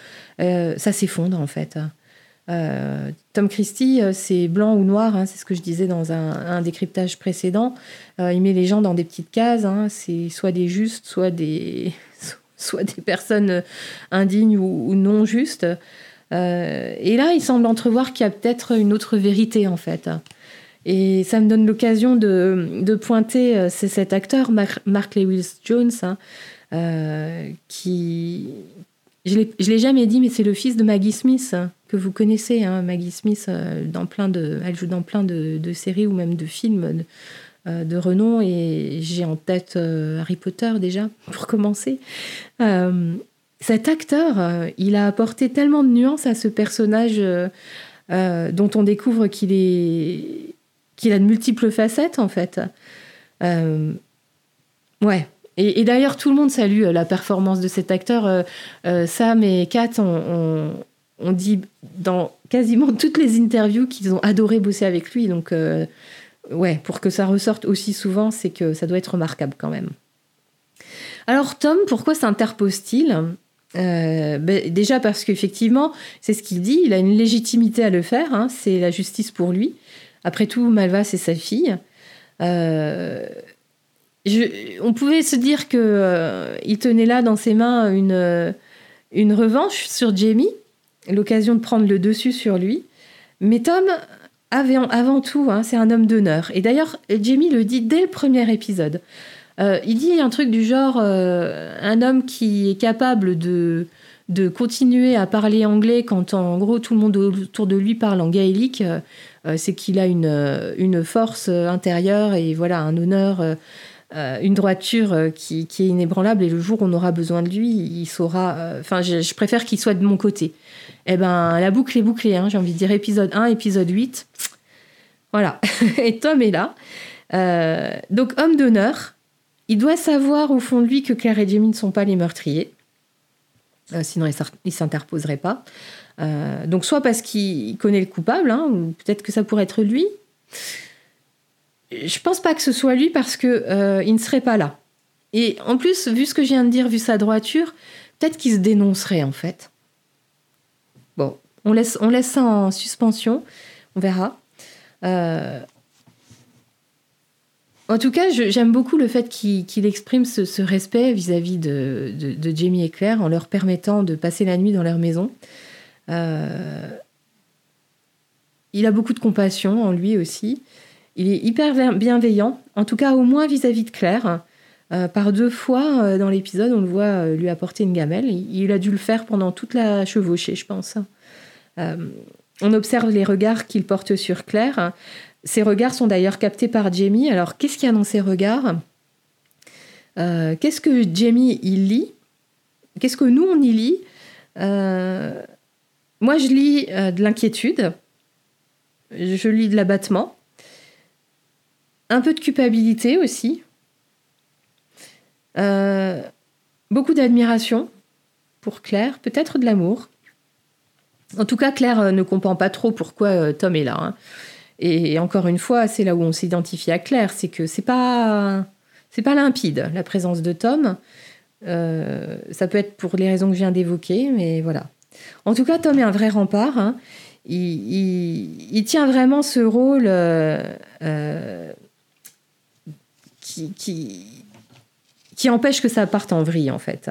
euh, ça s'effondre en fait. Euh, Tom Christie, c'est blanc ou noir, hein, c'est ce que je disais dans un, décryptage précédent. il met les gens dans des petites cases, hein, c'est soit des justes, soit des, soit des personnes indignes ou non justes. et là, il semble entrevoir qu'il y a peut-être une autre vérité en fait. Et ça me donne l'occasion de, pointer, euh, c'est cet acteur, Mark Lewis Jones, hein, euh, qui. Je ne l'ai jamais dit, mais c'est le fils de Maggie Smith, hein, que vous connaissez. Hein, Maggie Smith, euh, dans plein de, elle joue dans plein de, séries ou même de films de, renom. Et j'ai en tête Harry Potter déjà, pour commencer. cet acteur, il a apporté tellement de nuances à ce personnage dont on découvre qu'il est qu'il a de multiples facettes en fait. Euh, ouais. Et, d'ailleurs, tout le monde salue euh, la performance de cet acteur. Euh, Sam et Kat ont, dit dans quasiment toutes les interviews qu'ils ont adoré bosser avec lui. Donc, ouais, pour que ça ressorte aussi souvent, c'est que ça doit être remarquable quand même. Alors, Tom, pourquoi s'interpose-t-il? Ben, déjà parce qu'effectivement, c'est ce qu'il dit, il a une légitimité à le faire, hein, c'est la justice pour lui. Après tout, Malva, c'est sa fille. Euh, on pouvait se dire qu'il euh, tenait là dans ses mains une, une revanche sur Jamie, l'occasion de prendre le dessus sur lui. Mais Tom avant tout, hein, c'est un homme d'honneur. Et d'ailleurs, Jamie le dit dès le premier épisode. Euh, il dit un truc du genre un homme qui est capable de, de continuer à parler anglais quand en gros tout le monde autour de lui parle en gaélique. Euh, c'est qu'il a une, euh, force euh, intérieure et voilà un honneur, une droiture qui, est inébranlable. Et le jour où on aura besoin de lui, il saura. Enfin, je, préfère qu'il soit de mon côté. Eh ben, la boucle est bouclée. Hein, j'ai envie de dire épisode 1, épisode 8. Voilà. et Tom est là. donc, homme d'honneur. Il doit savoir au fond de lui que Claire et Jamie ne sont pas les meurtriers. sinon, il ne s'interposerait pas. Donc, soit parce qu'il connaît le coupable, hein, ou peut-être que ça pourrait être lui. Je pense pas que ce soit lui parce que il ne serait pas là. Et en plus, vu ce que je viens de dire, vu sa droiture, peut-être qu'il se dénoncerait en fait. Bon, on laisse, on laisse ça en suspension, on verra. Euh, en tout cas, j'aime beaucoup le fait qu'il exprime ce, respect vis-à-vis de, Jamie et Claire en leur permettant de passer la nuit dans leur maison. Euh, il a beaucoup de compassion en lui aussi. Il est hyper bienveillant, en tout cas au moins vis-à-vis de Claire. Euh, par deux fois dans l'épisode, on le voit lui apporter une gamelle. Il, a dû le faire pendant toute la chevauchée, je pense. on observe les regards qu'il porte sur Claire. Ces regards sont d'ailleurs captés par Jamie. Alors, qu'est-ce qu'il y a dans ces regards? Euh, Qu'est-ce que Jamie il lit? Qu'est-ce que nous on y lit? Euh, Moi, je lis euh, de l'inquiétude. Je lis de l'abattement. Un peu de culpabilité aussi. beaucoup d'admiration pour Claire, peut-être de l'amour. En tout cas, Claire ne comprend pas trop pourquoi Tom est là. Hein. Et encore une fois, c'est là où on s'identifie à Claire, c'est que c'est pas pas limpide la présence de Tom. Euh, ça peut être pour les raisons que je viens d'évoquer, mais voilà. En tout cas, Tom est un vrai rempart. Hein. Il, tient vraiment ce rôle euh, euh, qui, empêche que ça parte en vrille, en fait.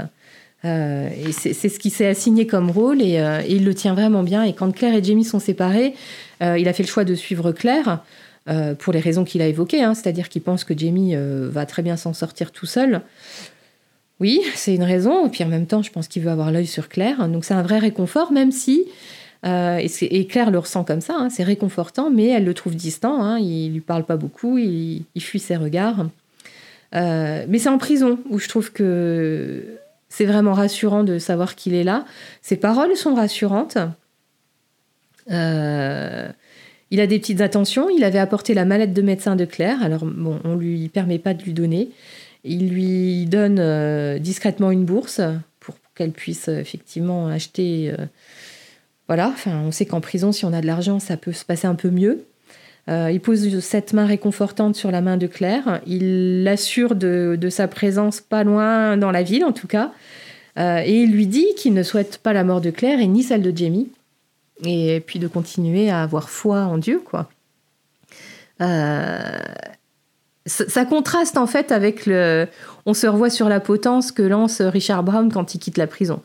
et c'est ce qui s'est assigné comme rôle et, il le tient vraiment bien. Et quand Claire et Jamie sont séparés, euh, il a fait le choix de suivre Claire. Euh, pour les raisons qu'il a évoquées, hein, c'est-à-dire qu'il pense que Jamie euh, va très bien s'en sortir tout seul. Oui, c'est une raison. Et puis en même temps, je pense qu'il veut avoir l'œil sur Claire. Donc c'est un vrai réconfort, même si, et, Claire le ressent comme ça, hein, c'est réconfortant, mais elle le trouve distant. Hein, il lui parle pas beaucoup, il, fuit ses regards. mais c'est en prison où je trouve que c'est vraiment rassurant de savoir qu'il est là. Ses paroles sont rassurantes. Euh, il a des petites attentions. Il avait apporté la mallette de médecin de Claire. Alors, bon, on lui permet pas de lui donner. Il lui donne euh, discrètement une bourse pour qu'elle puisse euh, effectivement acheter. voilà. Enfin, on sait qu'en prison, si on a de l'argent, ça peut se passer un peu mieux. il pose cette main réconfortante sur la main de Claire. Il l'assure de, sa présence pas loin dans la ville, en tout cas. et il lui dit qu'il ne souhaite pas la mort de Claire et ni celle de Jamie et puis de continuer à avoir foi en Dieu, quoi. Euh, ça, contraste en fait avec le. On se revoit sur la potence que lance Richard Brown quand il quitte la prison.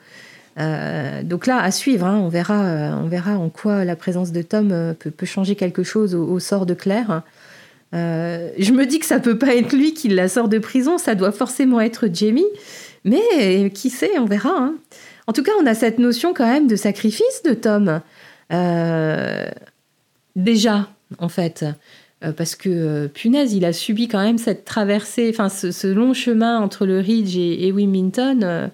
Euh, donc là, à suivre, hein, on, verra, euh, on verra en quoi la présence de Tom peut, changer quelque chose au, sort de Claire. je me dis que ça peut pas être lui qui la sort de prison, ça doit forcément être Jamie. Mais qui sait, on verra. Hein. En tout cas, on a cette notion quand même de sacrifice de Tom. Euh, déjà, en fait, euh, parce que euh, punaise, il a subi quand même cette traversée, enfin ce, long chemin entre le Ridge et, Wilmington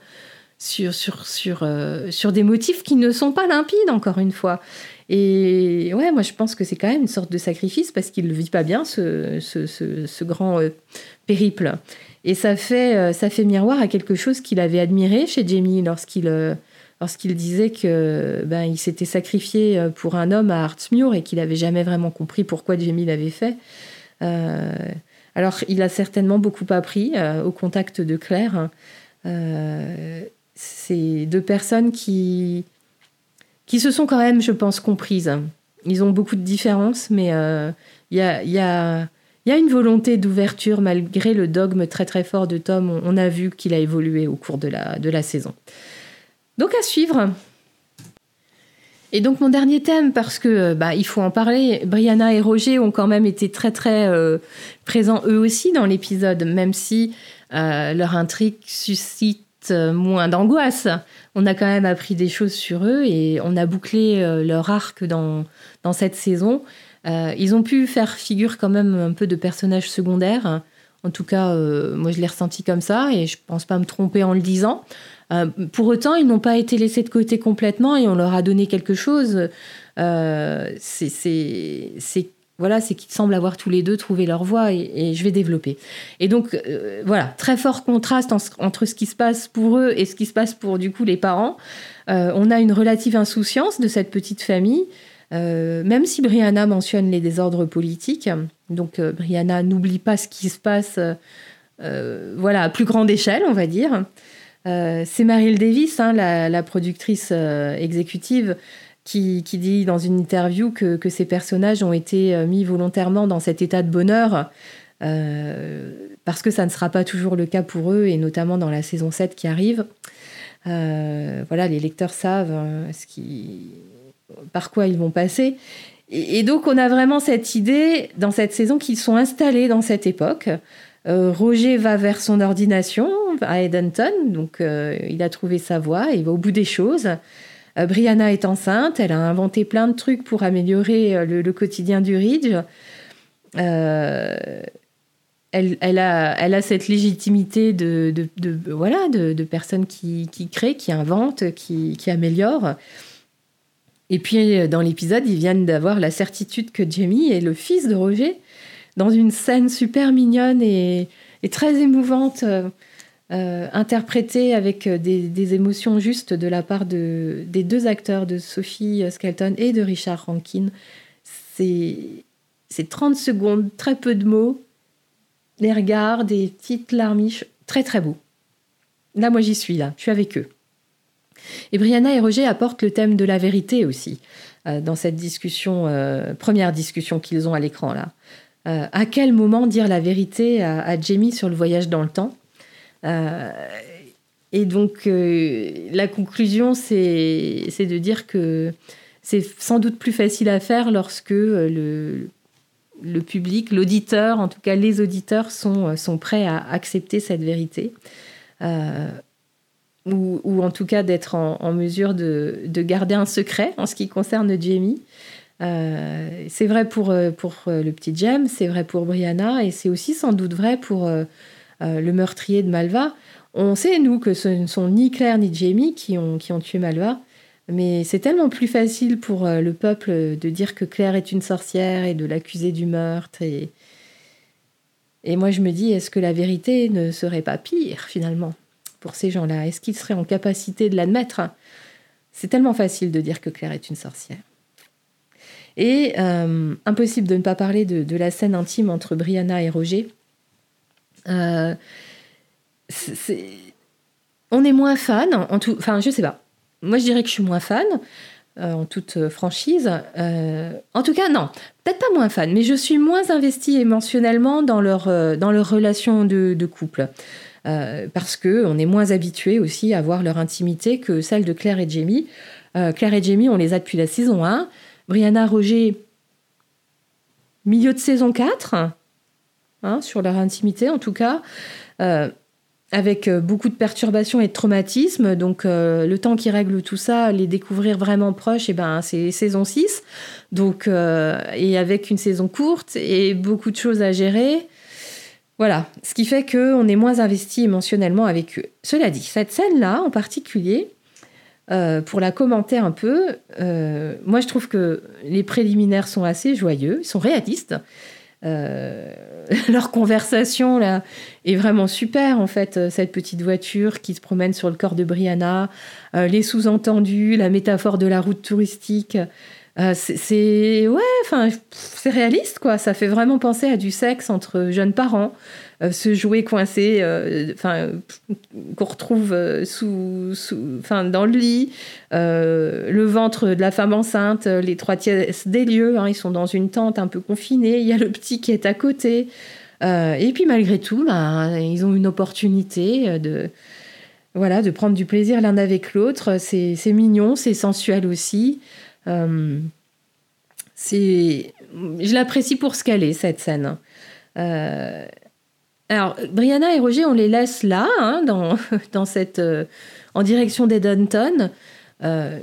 sur, sur, sur, sur des motifs qui ne sont pas limpides, encore une fois. Et ouais, moi je pense que c'est quand même une sorte de sacrifice parce qu'il ne vit pas bien ce, ce, ce, grand périple. Et ça fait, ça fait miroir à quelque chose qu'il avait admiré chez Jamie lorsqu'il lorsqu'il disait que ben, il s'était sacrifié euh, pour un homme à Hartsmuir et qu'il n'avait jamais vraiment compris pourquoi Jamie l'avait fait. Euh, alors, il a certainement beaucoup appris euh, au contact de Claire. c'est deux personnes qui, qui se sont quand même, je pense, comprises. Ils ont beaucoup de différences, mais il y a, y, a, y, a, une volonté d'ouverture malgré le dogme très très fort de Tom. On, on a vu qu'il a évolué au cours de la, de la saison. Donc à suivre. Et donc mon dernier thème, parce que bah, il faut en parler, Brianna et Roger ont quand même été très très euh, présents eux aussi dans l'épisode, même si euh, leur intrigue suscite euh, moins d'angoisse. On a quand même appris des choses sur eux et on a bouclé leur arc dans, dans cette saison. ils ont pu faire figure quand même un peu de personnages secondaires. En tout cas, moi je l'ai ressenti comme ça et je pense pas me tromper en le disant. Euh, pour autant, ils n'ont pas été laissés de côté complètement et on leur a donné quelque chose. Euh, c'est voilà, qu'ils semblent avoir tous les deux trouvé leur voie et, je vais développer. Et donc, euh, voilà, très fort contraste entre ce qui se passe pour eux et ce qui se passe pour, du coup, les parents. On a une relative insouciance de cette petite famille, même si Brianna mentionne les désordres politiques. Donc, Brianna n'oublie pas ce qui se passe, voilà, à plus grande échelle, on va dire. C'est Meryl Davis, hein, la, productrice exécutive, qui, dit dans une interview que, ces personnages ont été euh, mis volontairement dans cet état de bonheur euh, parce que ça ne sera pas toujours le cas pour eux, et notamment dans la saison 7 qui arrive. Euh, voilà, les lecteurs savent ce qui, par quoi ils vont passer. Et, donc on a vraiment cette idée dans cette saison qu'ils sont installés dans cette époque. Roger va vers son ordination à Edenton, donc il a trouvé sa voie, il va au bout des choses. Euh, Brianna est enceinte, elle a inventé plein de trucs pour améliorer euh, le, quotidien du Ridge. Euh, elle, a, cette légitimité de, voilà, de, personnes qui, créent, qui inventent, qui, améliorent. Et puis, dans l'épisode, ils viennent d'avoir la certitude que Jamie est le fils de Roger, dans une scène super mignonne et très émouvante. Euh, interprété avec euh, des, émotions justes de la part de, des deux acteurs, de Sophie Skelton et de Richard Rankin. C'est 30 secondes, très peu de mots, les regards, des petites larmiches, très très beau. Là, moi j'y suis, là, je suis avec eux. Et Brianna et Roger apportent le thème de la vérité aussi, euh, dans cette discussion, première discussion qu'ils ont à l'écran là. À quel moment dire la vérité à Jamie sur le voyage dans le temps euh, et donc, euh, la conclusion, c'est de dire que c'est sans doute plus facile à faire lorsque euh, le, public, l'auditeur, en tout cas les auditeurs, sont, sont prêts à accepter cette vérité. ou, en tout cas d'être en, mesure de, de, garder un secret en ce qui concerne Jamie. C'est vrai pour, pour le petit Jem, c'est vrai pour Brianna, et c'est aussi sans doute vrai pour euh, le meurtrier de Malva. On sait, nous, que ce ne sont ni Claire ni Jamie qui ont, qui ont tué Malva, mais c'est tellement plus facile pour euh, le peuple de dire que Claire est une sorcière et de l'accuser du meurtre. Et moi, je me dis, est-ce que la vérité ne serait pas pire, finalement, pour ces gens-là? Est-ce qu'ils seraient en capacité de l'admettre? C'est tellement facile de dire que Claire est une sorcière. Et euh, impossible de ne pas parler de, la scène intime entre Brianna et Roger, euh, on est moins fan, en tout, enfin je sais pas. Moi je dirais que je suis moins fan, euh, en toute franchise. En tout cas, non, peut-être pas moins fan, mais je suis moins investie émotionnellement dans leur, dans relation de, couple. parce que on est moins habitué aussi à voir leur intimité que celle de Claire et Jamie. Claire et Jamie, on les a depuis la saison 1. Brianna Roger, milieu de saison 4. Hein, sur leur intimité en tout cas, euh, avec euh, beaucoup de perturbations et de traumatismes. Donc euh, le temps qui règle tout ça, les découvrir vraiment proches, eh ben, c'est saison 6. Donc, et avec une saison courte et beaucoup de choses à gérer. Voilà, ce qui fait qu'on est moins investi émotionnellement avec eux. Cela dit, cette scène-là en particulier, pour la commenter un peu, moi je trouve que les préliminaires sont assez joyeux, ils sont réalistes. Euh, leur conversation là est vraiment super en fait euh, cette petite voiture qui se promène sur le corps de Brianna euh, les sous-entendus la métaphore de la route touristique. C'est ouais enfin c'est réaliste quoi. Ça fait vraiment penser à du sexe entre jeunes parents. euh, ce jouet coincé, euh, enfin qu'on retrouve euh, sous, enfin dans le lit, le ventre de la femme enceinte, les trois tiers des lieux. Hein, ils sont dans une tente un peu confinée. Il y a le petit qui est à côté. et puis malgré tout, ben, ils ont une opportunité de voilà, de prendre du plaisir l'un avec l'autre. C'est mignon, c'est sensuel aussi. je l'apprécie pour ce qu'elle est cette scène. Alors, Brianna et Roger, on les laisse là, hein, dans, dans cette, euh, en direction d'Edenton. Euh,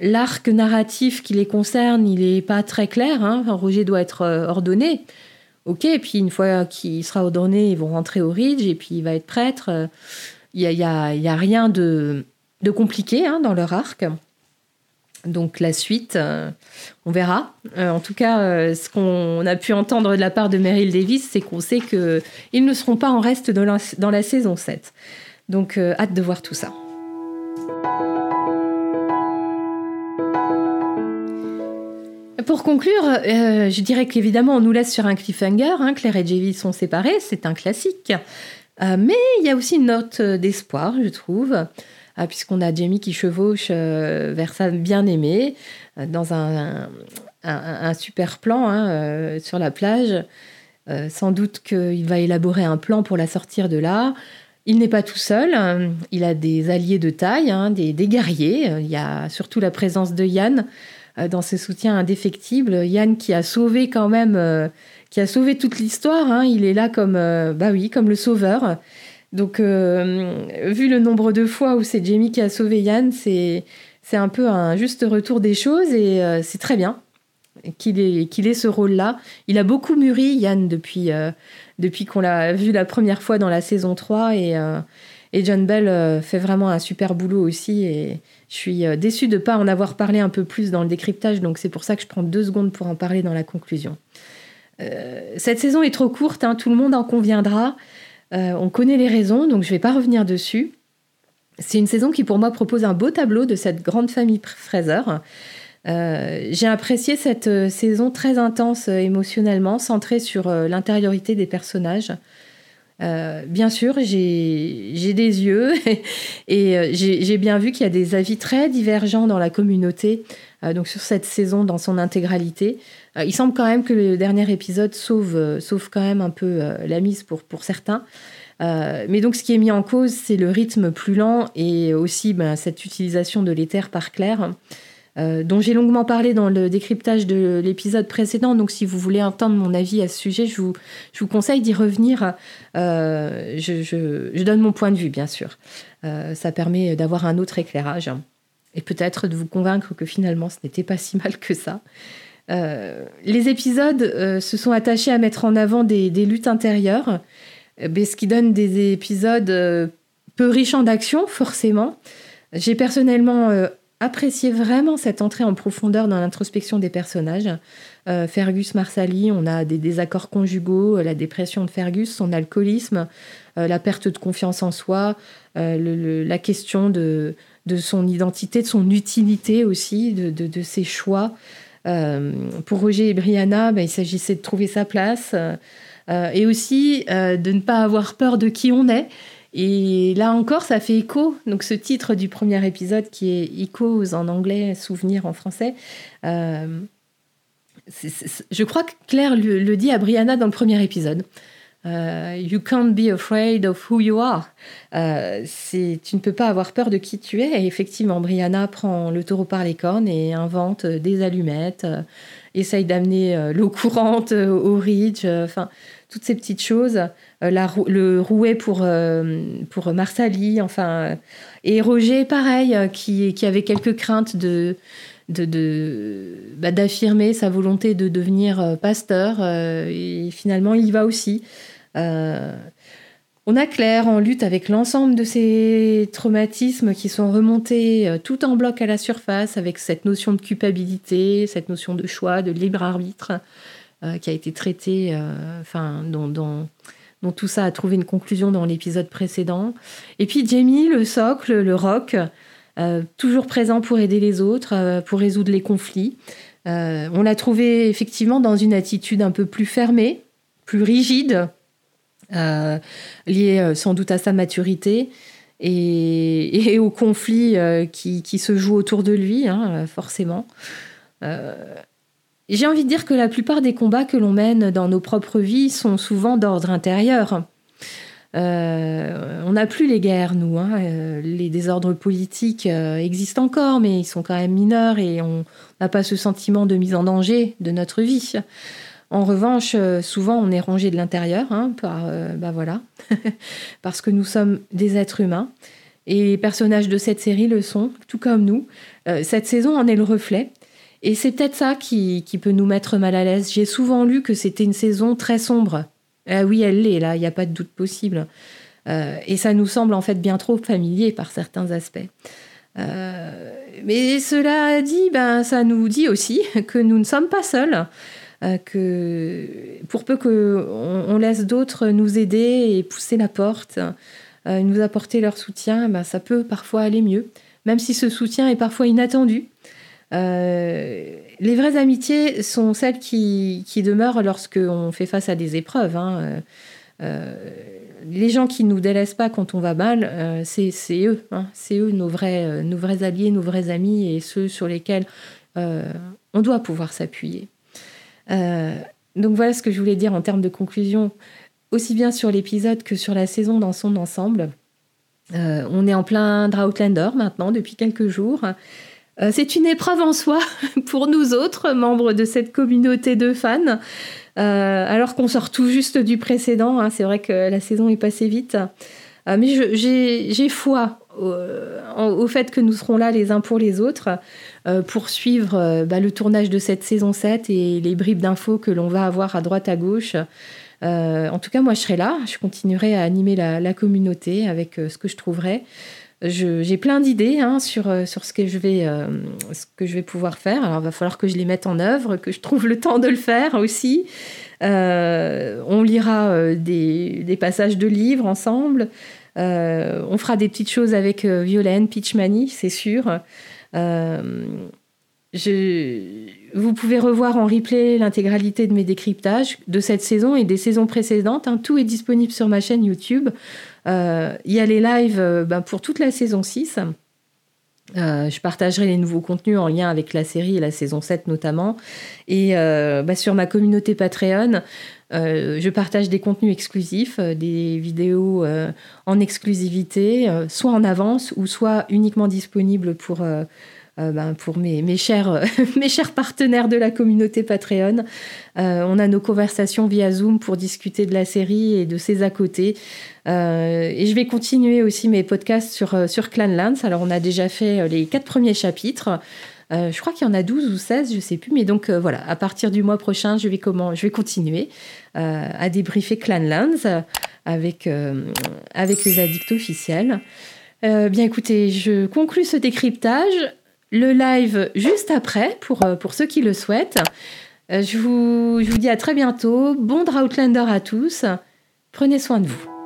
l'arc narratif qui les concerne, il n'est pas très clair. Hein. Roger doit être euh, ordonné. Ok, et puis une fois qu'il sera ordonné, ils vont rentrer au Ridge et puis il va être prêtre. Il n'y a, y a, rien de, de compliqué hein, dans leur arc. Donc la suite, on verra. en tout cas, ce qu'on a pu entendre de la part de Meryl Davis, c'est qu'on sait qu'ils ne seront pas en reste dans la, saison 7. Donc hâte de voir tout ça. Pour conclure, euh, je dirais qu'évidemment, on nous laisse sur un cliffhanger. Hein, Claire et Javis sont séparés, c'est un classique. Euh, mais il y a aussi une note d'espoir, je trouve, euh, puisqu'on a Jamie qui chevauche vers sa bien-aimée dans un, super plan hein, sur la plage. sans doute qu'il va élaborer un plan pour la sortir de là. Il n'est pas tout seul, hein. il a des alliés de taille, des, des, guerriers. Il y a surtout la présence de Yann, euh, dans ses soutiens indéfectibles. Yann qui a sauvé quand même, euh, qui a sauvé toute l'histoire. Hein. il est là comme, euh, bah oui, comme le sauveur. Donc, vu le nombre de fois où c'est Jamie qui a sauvé Yann, c'est un peu un juste retour des choses et c'est très bien qu'il ait, ait ce rôle-là. Il a beaucoup mûri, Yann, depuis, depuis qu'on l'a vu la première fois dans la saison 3 et, et John Bell fait vraiment un super boulot aussi et, je suis euh, déçue de ne pas en avoir parlé un peu plus dans le décryptage, donc c'est pour ça que je prends deux secondes pour en parler dans la conclusion. Euh, cette saison est trop courte, hein, tout le monde en conviendra. Euh, on connaît les raisons, donc je ne vais pas revenir dessus. C'est une saison qui pour moi propose un beau tableau de cette grande famille Fraser. J'ai apprécié cette saison très intense émotionnellement, centrée sur l'intériorité des personnages. Euh, bien sûr, j'ai des yeux et euh, j'ai bien vu qu'il y a des avis très divergents dans la communauté, euh, donc sur cette saison dans son intégralité. Il semble quand même que le dernier épisode sauve, sauve quand même un peu la mise pour, pour certains. mais donc, ce qui est mis en cause, c'est le rythme plus lent et aussi ben, cette utilisation de l'éther par Claire. Euh, dont j'ai longuement parlé dans le décryptage de l'épisode précédent. Donc, si vous voulez entendre mon avis à ce sujet, je vous, je vous conseille d'y revenir. Euh, je, donne mon point de vue, bien sûr. Euh, ça permet d'avoir un autre éclairage et peut-être de vous convaincre que finalement, ce n'était pas si mal que ça. Les épisodes se sont attachés à mettre en avant des, luttes intérieures, ce qui donne des épisodes peu riches en action, forcément. J'ai personnellement apprécié vraiment cette entrée en profondeur dans l'introspection des personnages. Euh, Fergus Marsali, on a des désaccords conjugaux, euh, la dépression de Fergus, son alcoolisme, euh, la perte de confiance en soi, la question de, son identité, de son utilité aussi, de, ses choix. Pour Roger et Brianna, ben, il s'agissait de trouver sa place et aussi de ne pas avoir peur de qui on est et là encore, ça fait écho. Donc, ce titre du premier épisode qui est Echoes en anglais, souvenir en français. Euh, je crois que Claire le, dit à Brianna dans le premier épisode. Euh, you can't be afraid of who you are. Euh, tu ne peux pas avoir peur de qui tu es. Effectivement, Brianna prend le taureau par les cornes et invente des allumettes, essaye d'amener l'eau courante au ridge. Enfin, toutes ces petites choses, euh, la, le rouet pour, euh, pour Marsali, enfin, et Roger, pareil, euh, qui, qui avait quelques craintes de, de, bah, d'affirmer sa volonté de devenir pasteur, et finalement il y va aussi. on a Claire en lutte avec l'ensemble de ces traumatismes qui sont remontés tout en bloc à la surface, avec cette notion de culpabilité, cette notion de choix, de libre arbitre. Euh, qui a été traité, euh, enfin, dont, dont, tout ça a trouvé une conclusion dans l'épisode précédent. Et puis Jamie, le socle, le rock, euh, toujours présent pour aider les autres, pour résoudre les conflits. on l'a trouvé effectivement dans une attitude un peu plus fermée, plus rigide, liée sans doute à sa maturité et, aux conflits qui, qui, se jouent autour de lui, hein, forcément. J'ai envie de dire que la plupart des combats que l'on mène dans nos propres vies sont souvent d'ordre intérieur. Euh, on n'a plus les guerres, nous. Hein. Euh, les désordres politiques euh, existent encore, mais ils sont quand même mineurs et on n'a pas ce sentiment de mise en danger de notre vie. En revanche, souvent on est rongé de l'intérieur, hein, par, bah voilà, parce que nous sommes des êtres humains. Et les personnages de cette série le sont, tout comme nous. cette saison en est le reflet. Et c'est peut-être ça qui, peut nous mettre mal à l'aise. J'ai souvent lu que c'était une saison très sombre. Ah oui, elle l'est, là, il n'y a pas de doute possible. Euh, et ça nous semble en fait bien trop familier par certains aspects. mais cela dit, ben, ça nous dit aussi que nous ne sommes pas seuls. que pour peu qu'on on laisse d'autres nous aider et pousser la porte, nous apporter leur soutien, ben, ça peut parfois aller mieux, même si ce soutien est parfois inattendu. Les vraies amitiés sont celles qui, qui demeurent lorsqu'on fait face à des épreuves. Hein. Euh, les gens qui nous délaissent pas quand on va mal, euh, c'est eux, hein. c'est eux nos vrais, euh, nos vrais alliés, nos vrais amis et ceux sur lesquels on doit pouvoir s'appuyer. donc voilà ce que je voulais dire en termes de conclusion, aussi bien sur l'épisode que sur la saison dans son ensemble. on est en plein Droughtlander maintenant depuis quelques jours. C'est une épreuve en soi pour nous autres, membres de cette communauté de fans. Euh, alors qu'on sort tout juste du précédent. Hein, c'est vrai que la saison est passée vite. Euh, mais j'ai foi au, fait que nous serons là les uns pour les autres euh, pour suivre bah, le tournage de cette saison 7 et les bribes d'infos que l'on va avoir à droite à gauche. en tout cas, moi, je serai là. Je continuerai à animer la, communauté avec ce que je trouverai. J'ai plein d'idées hein, sur, sur ce, que je vais, ce que je vais pouvoir faire. Alors, il va falloir que je les mette en œuvre, que je trouve le temps de le faire aussi. Euh, on lira euh, des, passages de livres ensemble. Euh, on fera des petites choses avec Violaine Pitchmani, c'est sûr. Vous pouvez revoir en replay l'intégralité de mes décryptages de cette saison et des saisons précédentes. Hein. Tout est disponible sur ma chaîne YouTube. Il y a les lives ben, pour toute la saison 6. Euh, je partagerai les nouveaux contenus en lien avec la série et la saison 7 notamment. Et euh, bah, sur ma communauté Patreon, euh, je partage des contenus exclusifs, des vidéos en exclusivité, soit en avance ou soit uniquement disponibles pour euh, ben, pour mes, mes, chers, partenaires de la communauté Patreon. Euh, on a nos conversations via Zoom pour discuter de la série et de ses à côté. Euh, et je vais continuer aussi mes podcasts sur, sur. Alors, on a déjà fait les quatre premiers chapitres. je crois qu'il y en a 12 ou 16, je ne sais plus. Mais donc voilà, à partir du mois prochain, je vais, comment, je vais continuer à débriefer Clanlands avec, avec les addicts officiels. bien écoutez, je conclus ce décryptage le live juste après pour, euh, pour ceux qui le souhaitent. Euh, je vous, je vous dis à très bientôt. Bon Droughtlander à tous. Prenez soin de vous.